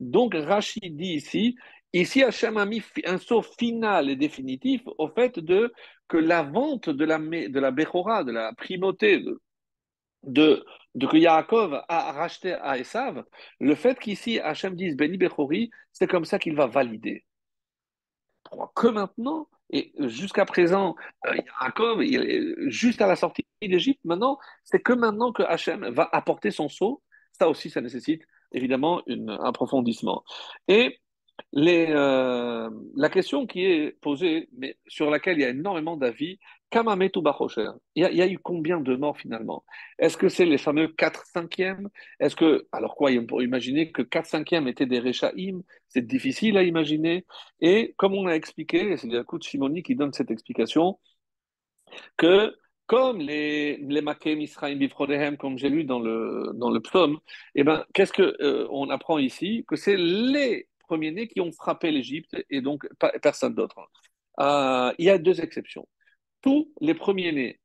Donc Rachid dit ici, ici Hachem a mis un saut final et définitif au fait de que la vente de la, de la Bechora, de la primauté, de, de, que Yaakov a racheté à Esav, le fait qu'ici Hachem dise béni Bechori, c'est comme ça qu'il va valider. Que maintenant, Et jusqu'à présent, euh, il est juste à la sortie d'Égypte, maintenant, c'est que maintenant que Hachem va apporter son sceau. Ça aussi, ça nécessite évidemment un approfondissement. Et euh, la question qui est posée, mais sur laquelle il y a énormément d'avis, Kamametu Bachocher, il, y a eu combien de morts finalement? Est-ce que c'est les fameux 4 cinquièmes? Est-ce que, alors quoi, on pourrait imaginer que 4 cinquièmes étaient des Rechaim C'est difficile à imaginer. Et comme on a expliqué, c'est le coup de Shimoni qui donne cette explication, que comme les, les Makim Israël Bifrodehem, comme j'ai lu dans le, dans le psaume, eh ben, qu'est-ce qu'on euh, apprend ici? Que c'est les premiers-nés qui ont frappé l'Égypte et donc personne d'autre. Euh, il y a deux exceptions. Tous les premiers-nés,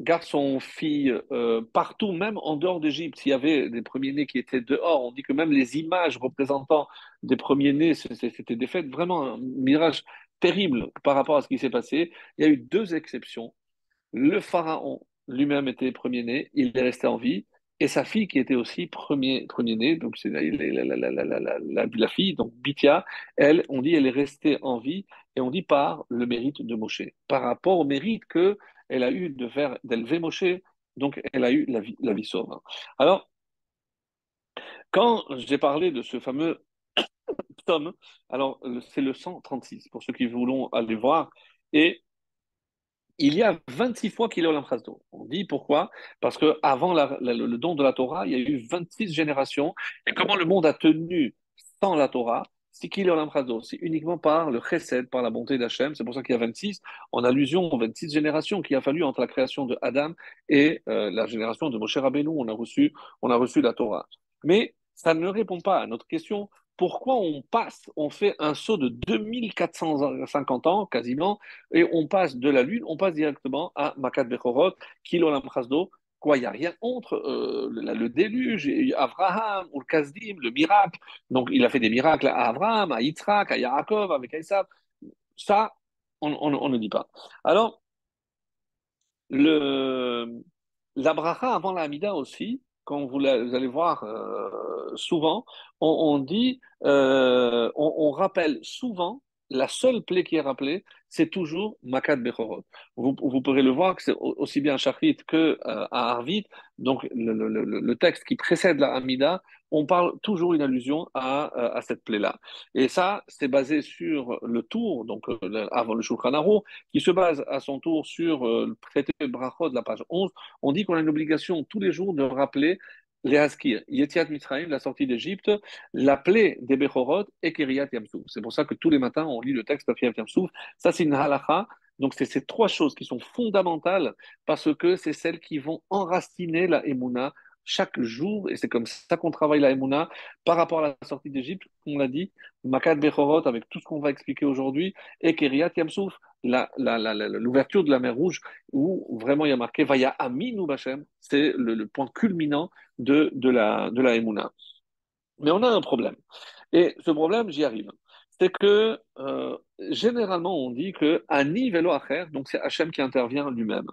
garçons, filles, euh, partout, même en dehors d'Égypte, s'il y avait des premiers-nés qui étaient dehors, on dit que même les images représentant des premiers-nés, c'était des faits vraiment un mirage terrible par rapport à ce qui s'est passé. Il y a eu deux exceptions. Le pharaon lui-même était premier-né, il est resté en vie, et sa fille qui était aussi premier, premier-né, donc c'est la, la, la, fille, donc Bithia, elle, on dit, elle est restée en vie, et on dit par le mérite de Moshe, par rapport au mérite qu'elle a eu de faire, d'élever Moshe, donc elle a eu la vie, la vie sauve. Alors, quand j'ai parlé de ce fameux tome, alors c'est le 136, pour ceux qui voulons aller voir, et il y a 26 fois qu'il est au Lamchasdo. On dit pourquoi? Parce qu'avant le don de la Torah, il y a eu 26 générations. Et comment le monde a tenu sans la Torah? C'est qu'il est au Lamchasdo. C'est uniquement par le chesed, par la bonté d'Hachem. C'est pour ça qu'il y a 26, en allusion aux 26 générations qu'il a fallu entre la création de Adam et euh, la génération de Moshe Rabbeinu. On a reçu, on a reçu la Torah. Mais ça ne répond pas à notre question pourquoi on passe, on fait un saut de 2450 ans quasiment, et on passe de la Lune, on passe directement à Makat Bechorot, Kilolam Chasdo, quoi, il n'y a rien entre euh, le, déluge, Abraham, ou le Kazdim, le miracle. Donc il a fait des miracles à Abraham, à Yitzhak, à Yaakov, avec Aïsab. Ça, on, ne dit pas. Alors, le, avant la Hamida aussi, quand vous, allez voir euh, souvent, on, dit, euh, on, rappelle souvent, la seule plaie qui est rappelée, c'est toujours Makat Bechorot. Vous, pourrez le voir que c'est aussi bien à Shachrit que euh, donc le, texte qui précède la Hamida, on parle toujours une allusion à, à cette plaie-là. Et ça, c'est basé sur le tour, donc avant le Shulchan qui se base à son tour sur le traité de Brachot de la page 11. On dit qu'on a une obligation tous les jours de rappeler les Haskir, Yetiat Mitzrayim, la sortie d'Égypte, la plaie des Bechorot et Kiryat Yamsouf. C'est pour ça que tous les matins, on lit le texte de Kiryat Yamsouf. Ça, c'est une halacha. Donc, c'est ces trois choses qui sont fondamentales parce que c'est celles qui vont enraciner la Emouna chaque jour, et c'est comme ça qu'on travaille la Emouna par rapport à la sortie d'Égypte, on l'a dit, Makat Bechorot, avec tout ce qu'on va expliquer aujourd'hui, et Kiryat Yamsouf, l'ouverture de la mer Rouge, où vraiment il y a marqué Vaya Aminu Bachem, c'est le, point culminant de, de la, de la Emouna. Mais on a un problème. Et ce problème, j'y arrive. C'est que euh, généralement, on dit que Ani Velo Acher, donc c'est Hachem qui intervient lui-même.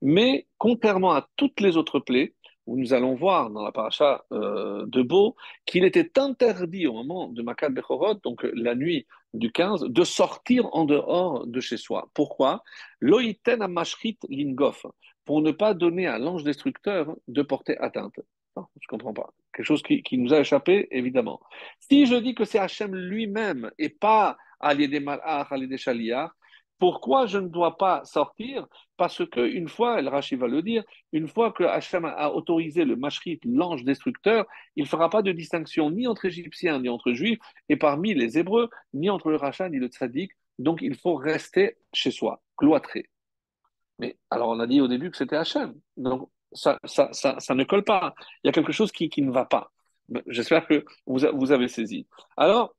Mais contrairement à toutes les autres plaies, où nous allons voir dans la paracha euh, de Beau qu'il était interdit au moment de Makat Bechorot, donc la nuit du 15, de sortir en dehors de chez soi. Pourquoi? Loïten amashrit lingof, pour ne pas donner à l'ange destructeur de porter atteinte. je ne comprends pas. Quelque chose qui, nous a échappé, évidemment. Si je dis que c'est Hachem lui-même et pas Ali des Malach, des pourquoi je ne dois pas sortir? Parce qu'une fois, El Rashi va le dire, une fois que Hachem a autorisé le Mashrit, l'ange destructeur, il ne fera pas de distinction ni entre Égyptiens ni entre Juifs, et parmi les Hébreux, ni entre le Rachat ni le Tzadik. Donc il faut rester chez soi, cloîtré. Mais alors on a dit au début que c'était Hachem. Donc ça, ne colle pas. Il y a quelque chose qui, ne va pas. J'espère que vous, vous avez saisi. Alors,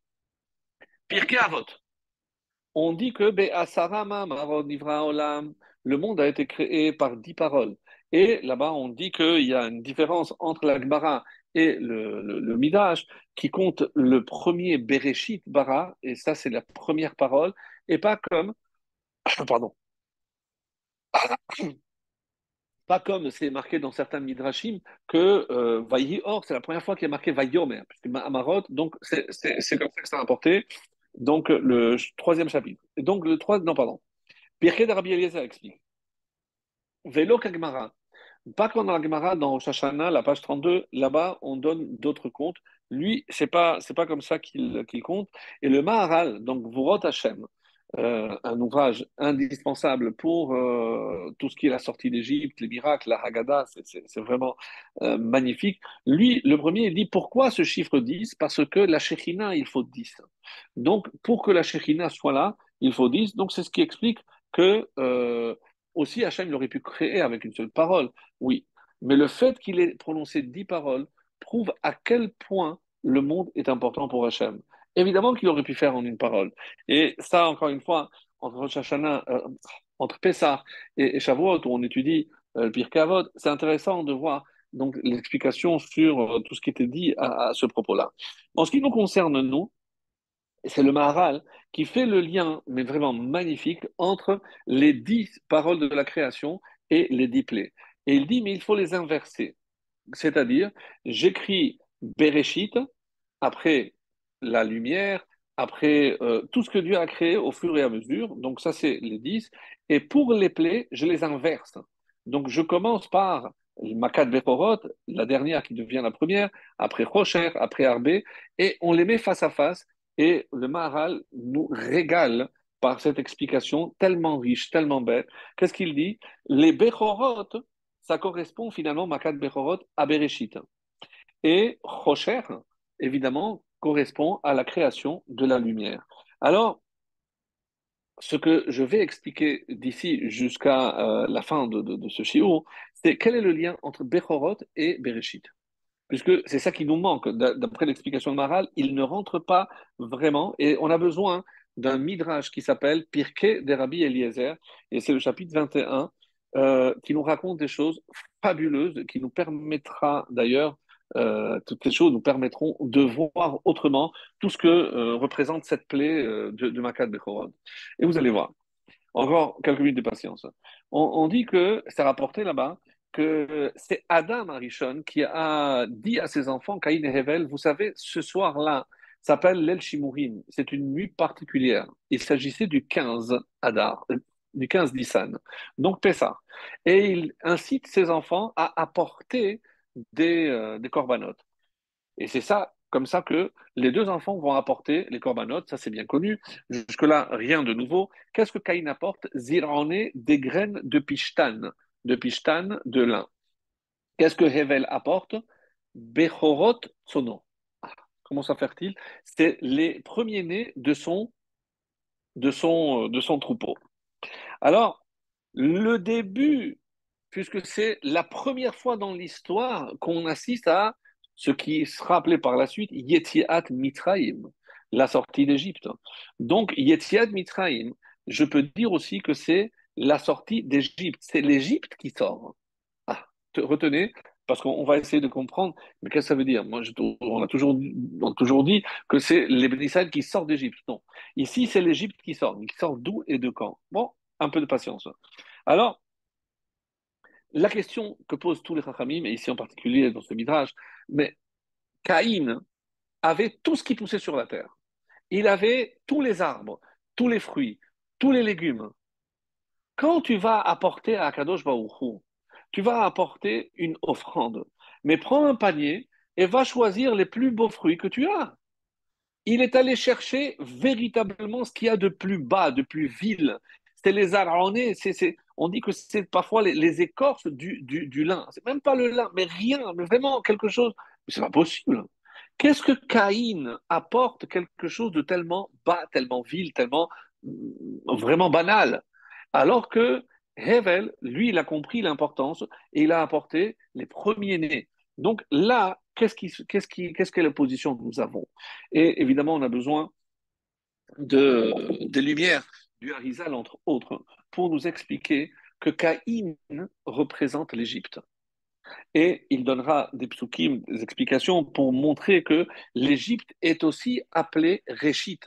Pirkei Avot on dit que le monde a été créé par dix paroles. Et là-bas, on dit qu'il y a une différence entre la Gemara et le, Midrash qui compte le premier Bereshit Bara, et ça c'est la première parole, et pas comme, pardon, pas comme c'est marqué dans certains Midrashim que euh, Or, c'est la première fois qu'il est marqué Vayomer, puisque Amarot, donc c'est comme ça que c'est rapporté donc le troisième chapitre. donc le troisième, non pardon. Pirkei de Rabbi Eliezer explique. Vélo Kagmara. Pas comme dans la Gemara, dans Rosh Hashanah, la page 32, là-bas, on donne d'autres comptes. Lui, c'est pas, pas comme ça qu'il qu'il compte. Et le Maharal, donc Vurot Hashem, euh, un ouvrage indispensable pour euh, tout ce qui est la sortie d'Égypte, les miracles, la Haggadah, c'est vraiment euh, magnifique. Lui, le premier, il dit pourquoi ce chiffre 10 Parce que la Shekhina, il faut 10. Donc, pour que la Shekhina soit là, il faut 10. Donc, c'est ce qui explique que aussi Hachem l'aurait pu créer avec une seule parole, oui. Mais le fait qu'il ait prononcé 10 paroles prouve à quel point le monde est important pour Hachem. Évidemment qu'il aurait pu faire en une parole. Et ça, encore une fois, entre euh, entre Pessah et, Shavuot, où on étudie euh, le Pirkei c'est intéressant de voir donc l'explication sur euh, tout ce qui était dit à, ce propos-là. En ce qui nous concerne, nous, c'est le Maharal qui fait le lien, mais vraiment magnifique, entre les dix paroles de la création et les dix plaies. Et il dit, mais il faut les inverser. C'est-à-dire, j'écris Bereshit, après la lumière, après euh, tout ce que Dieu a créé au fur et à mesure. Donc ça, c'est les dix. Et pour les plaies, je les inverse. Donc je commence par Makat Bechorot, la dernière qui devient la première, après Rocher, après Arbé, et on les met face à face. Et le Maharal nous régale par cette explication tellement riche, tellement belle. Qu'est-ce qu'il dit? Les Bechorot, ça correspond finalement, Makat Bechorot, à Bereshit. Et Rocher, évidemment, correspond à la création de la lumière. Alors, ce que je vais expliquer d'ici jusqu'à euh, la fin de, ce shiur, c'est quel est le lien entre Bechorot et Bereshit. Puisque c'est ça qui nous manque. D'après l'explication de Maral, il ne rentre pas vraiment et on a besoin d'un midrash qui s'appelle Pirkei de Rabbi Eliezer, et c'est le chapitre 21, euh, qui nous raconte des choses fabuleuses, qui nous permettra d'ailleurs euh, toutes ces choses nous permettront de voir autrement tout ce que euh, représente cette plaie euh, de, de Makat Bechorod. Et vous allez voir. Encore quelques minutes de patience. On, dit que c'est rapporté là-bas que c'est Adam Arishon qui a dit à ses enfants, Caïn et Hevel, vous savez, ce soir-là s'appelle l'El Shimurim. C'est une nuit particulière. Il s'agissait du 15 Adar, du 15 Nissan, donc Pessah. Et il incite ses enfants à apporter des, euh, des corbanotes. Et c'est ça, comme ça que les deux enfants vont apporter les corbanotes, ça c'est bien connu. Jusque-là, rien de nouveau. Qu'est-ce que Caïn apporte? Zirané, des graines de pishtan, de pishtan, de lin. Qu'est-ce que Hevel apporte? Bechorot sono. Ah, comment ça fait-il C'est les premiers-nés de son, de, son, de son troupeau. Alors, le début puisque c'est la première fois dans l'histoire qu'on assiste à ce qui sera appelé par la suite Yetiat Mitraim, la sortie d'Égypte. Donc, Yetiat Mitraim, je peux dire aussi que c'est la sortie d'Égypte. C'est l'Égypte qui sort. Ah, retenez, parce qu'on va essayer de comprendre, mais qu'est-ce que ça veut dire? Moi, on, a toujours, toujours dit que c'est les qui sortent d'Égypte. Non. Ici, c'est l'Égypte qui sort. Qui sort d'où et de quand? Bon, un peu de patience. Alors, la question que posent tous les Chachamim, et ici en particulier dans ce midrash, mais Caïn avait tout ce qui poussait sur la terre. Il avait tous les arbres, tous les fruits, tous les légumes. Quand tu vas apporter à Kadosh Baruch tu vas apporter une offrande, mais prends un panier et va choisir les plus beaux fruits que tu as. Il est allé chercher véritablement ce qu'il y a de plus bas, de plus vil. C'est les aronés, c'est on dit que c'est parfois les, écorces du, du, lin. C'est même pas le lin, mais rien, mais vraiment quelque chose. Mais c'est pas possible. Qu'est-ce que Caïn apporte quelque chose de tellement bas, tellement vil, tellement mm, vraiment banal? Alors que Hevel, lui, il a compris l'importance et il a apporté les premiers-nés. Donc là, qu'est-ce qu'est-ce que la position que nous avons? Et évidemment, on a besoin de, des lumières du Harizal, entre autres, pour nous expliquer que Caïn représente l'Égypte. Et il donnera des psukim, des explications pour montrer que l'Égypte est aussi appelée Réchit.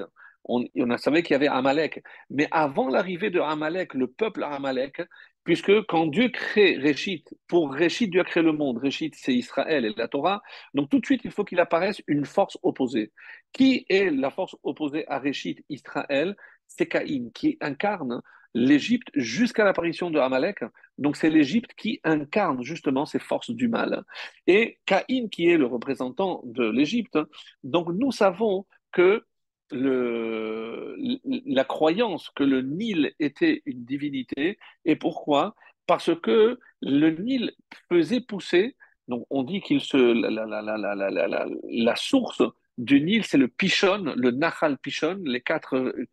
On, on savait qu'il y avait Amalek. Mais avant l'arrivée de Amalek, le peuple Amalek, puisque quand Dieu crée Réchit, pour Réchit, Dieu a créé le monde. Réchit, c'est Israël et la Torah. Donc tout de suite, il faut qu'il apparaisse une force opposée. Qui est la force opposée à Réchit, Israël? C'est Caïn, qui incarne l'Égypte jusqu'à l'apparition de Amalek. Donc c'est l'Égypte qui incarne justement ces forces du mal. Et Caïn, qui est le représentant de l'Égypte, donc nous savons que la croyance que le Nil était une divinité. Et pourquoi? Parce que le Nil faisait pousser, donc on dit qu'il se, la, la, la, source du Nil, c'est le Pishon, le Nahal Pishon, les quatre euh,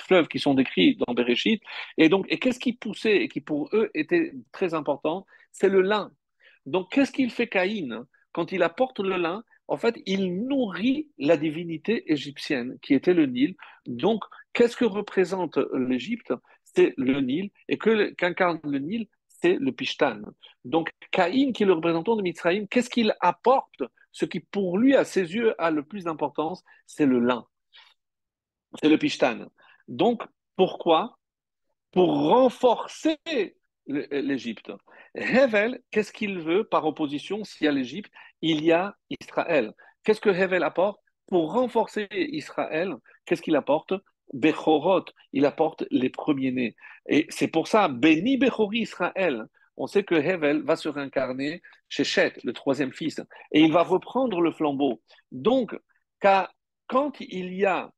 fleuves qui sont décrits dans Bereshit. Et donc, et qu'est-ce qui poussait et qui pour eux était très important? C'est le lin. Donc, qu'est-ce qu'il fait Caïn quand il apporte le lin? En fait, il nourrit la divinité égyptienne qui était le Nil. Donc, qu'est-ce que représente l'Égypte? C'est le Nil. Et qu'incarne le Nil C'est le Pishtan. Donc, Caïn, qui est le représentant de Mitzrayim, qu'est-ce qu'il apporte Ce qui, pour lui, à ses yeux, a le plus d'importance, c'est le lin. C'est le Pishtan. Donc, pourquoi? Pour renforcer l'Égypte. Hevel, qu'est-ce qu'il veut par opposition s'il y a l'Égypte? Il y a Israël. Qu'est-ce que Hevel apporte? Pour renforcer Israël, qu'est-ce qu'il apporte? Bechorot, il apporte les premiers-nés. Et c'est pour ça, béni Bechori Israël. On sait que Hevel va se réincarner chez Shet, le troisième fils, et il va reprendre le flambeau. Donc, quand il y a,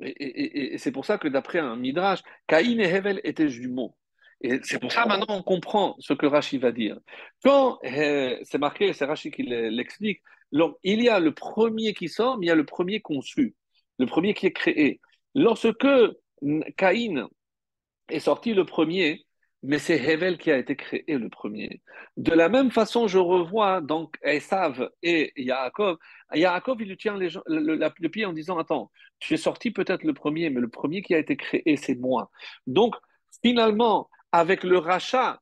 et, et c'est pour ça que d'après un Midrash, Caïn et Hevel étaient jumeaux. Et c'est pour ça maintenant on comprend ce que Rashi va dire. Quand euh, c'est marqué, c'est Rashi qui l'explique, il y a le premier qui sort, mais il y a le premier conçu, le premier qui est créé. Lorsque Caïn est sorti le premier, mais c'est Hevel qui a été créé le premier. De la même façon, je revois donc Esav et Yaakov. Yaakov, il lui tient le, pied en disant Attends, tu es sorti peut-être le premier, mais le premier qui a été créé, c'est moi. Donc, finalement, avec le rachat,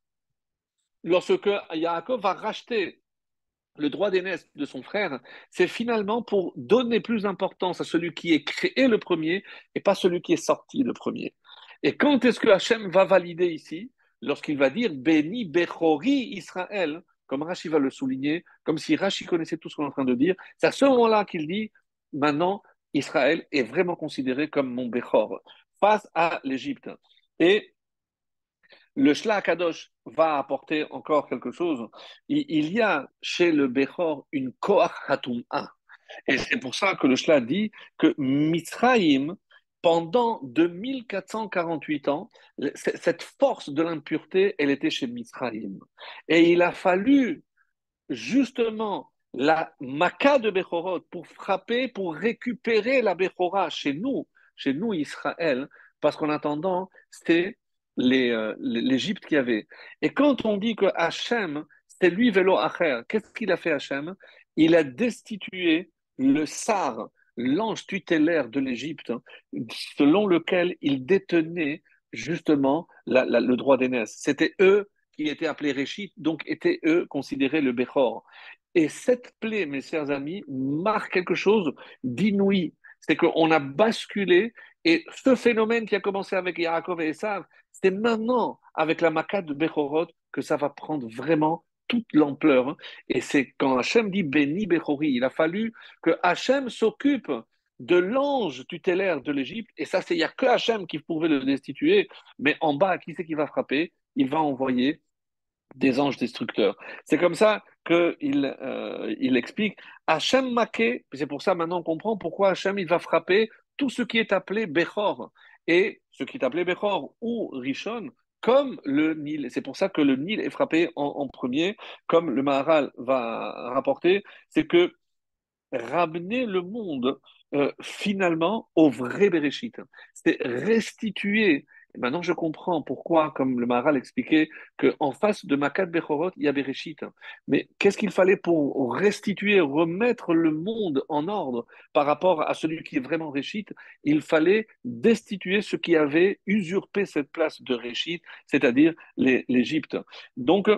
lorsque Yaakov va racheter le droit d'aînesse de son frère, c'est finalement pour donner plus d'importance à celui qui est créé le premier et pas celui qui est sorti le premier. Et quand est-ce que Hachem va valider ici? Lorsqu'il va dire Béni Bechori Israël, comme Rashi va le souligner, comme si Rashi connaissait tout ce qu'on est en train de dire, c'est à ce moment-là qu'il dit maintenant Israël est vraiment considéré comme mon Bechor face à l'Égypte. Et le Shla Kadosh va apporter encore quelque chose. Il, y a chez le Bechor une Koach A. Et c'est pour ça que le Shla dit que Mitzrayim, pendant 2448 ans, cette force de l'impureté, elle était chez Mitzrayim. Et il a fallu justement la Maka de Bechorot pour frapper, pour récupérer la Bechora chez nous, chez nous Israël, parce qu'en attendant, c'était euh, l'Égypte qui avait. Et quand on dit que Hachem, c'est lui vélo Acher, qu'est-ce qu'il a fait Hachem? Il a destitué le Sar, l'ange tutélaire de l'Égypte, selon lequel il détenait justement le droit d'aînesse. C'était eux qui étaient appelés Réchit, donc étaient eux considérés le Bechor. Et cette plaie, mes chers amis, marque quelque chose d'inouï. C'est qu'on a basculé, et ce phénomène qui a commencé avec Yaakov et Esav, c'est maintenant, avec la Makat de Bechorot, que ça va prendre vraiment toute l'ampleur. Hein. Et c'est quand Hachem dit béni Bechori, il a fallu que Hachem s'occupe de l'ange tutélaire de l'Égypte. Et ça, il n'y a que Hachem qui pouvait le destituer. Mais en bas, qui c'est qui va frapper? Il va envoyer des anges destructeurs. C'est comme ça qu'il euh, il explique Hachem Maké, c'est pour ça maintenant on comprend pourquoi Hachem il va frapper tout ce qui est appelé Bechor. Et ce qui est appelé Bechor ou Rishon, comme le Nil. C'est pour ça que le Nil est frappé en, premier, comme le Maharal va rapporter, c'est que ramener le monde euh, finalement au vrai Bereshit, c'est restituer maintenant, je comprends pourquoi, comme le Maharal expliquait, qu'en face de Makat Bechorot, il y a Bereshit. Mais qu'est-ce qu'il fallait pour restituer, remettre le monde en ordre par rapport à celui qui est vraiment Réchit Il fallait destituer ce qui avait usurpé cette place de Réchit, c'est-à-dire l'Égypte. Donc,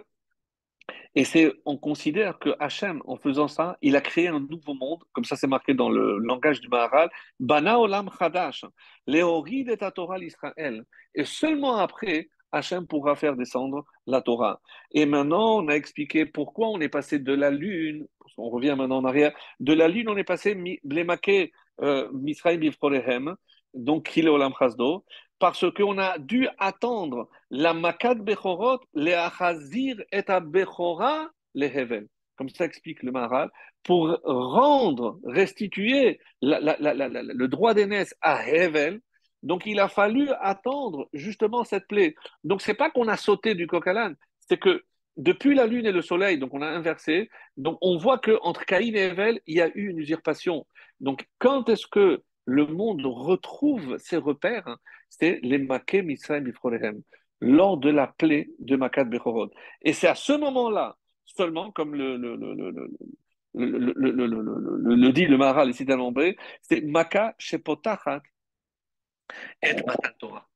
et c'est, on considère que Hachem, en faisant ça, il a créé un nouveau monde, comme ça c'est marqué dans le langage du Maharal, Bana Olam Chadash, Léori de Torah l'Israël. Et seulement après, Hachem pourra faire descendre la Torah. Et maintenant, on a expliqué pourquoi on est passé de la lune, on revient maintenant en arrière, de la lune, on est passé Blemake euh, Misraïm Bifrolehem, donc Kile Olam Chazdo, parce qu'on a dû attendre la Makat Bechorot, le Achazir et Bechora, le Hevel. Comme ça explique le Maharal, pour rendre, restituer le droit d'aînesse à Hevel. Donc il a fallu attendre justement cette plaie. Donc c'est pas qu'on a sauté du coq à c'est que depuis la lune et le soleil, donc on a inversé, donc on voit que entre Caïn et Hevel, il y a eu une usurpation. Donc quand est-ce que le monde retrouve ses repères C'est les Maké Misraim Bifrolehem, lors de la plaie de Makat Bechorod. Et c'est à ce moment-là, seulement, comme le, le, le, dit le Maharal ici d'Alombré, c'est Maka Shepotachat et Makat Torah.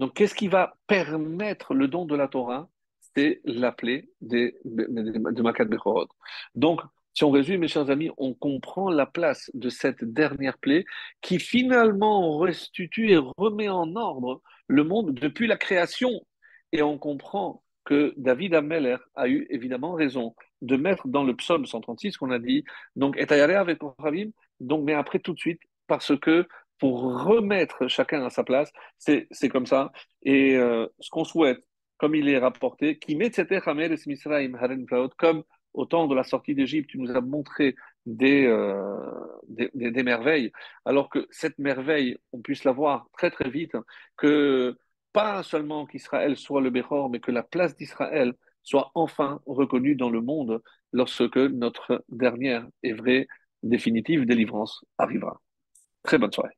Donc qu'est-ce qui va permettre le don de la Torah C'est la plaie de, de Makat Bechorod. Donc, si on résume, mes chers amis, on comprend la place de cette dernière plaie qui finalement restitue et remet en ordre le monde depuis la création. Et on comprend que David Ameller a eu évidemment raison de mettre dans le psaume 136 qu'on a dit, donc, et avec donc, mais après tout de suite, parce que pour remettre chacun à sa place, c'est comme ça. Et euh, ce qu'on souhaite, comme il est rapporté, qui met comme au temps de la sortie d'Égypte, tu nous as montré euh, des, des, merveilles, alors que cette merveille, on puisse la voir très très vite, que pas seulement qu'Israël soit le Béhor, mais que la place d'Israël soit enfin reconnue dans le monde lorsque notre dernière et vraie définitive délivrance arrivera. Très bonne soirée.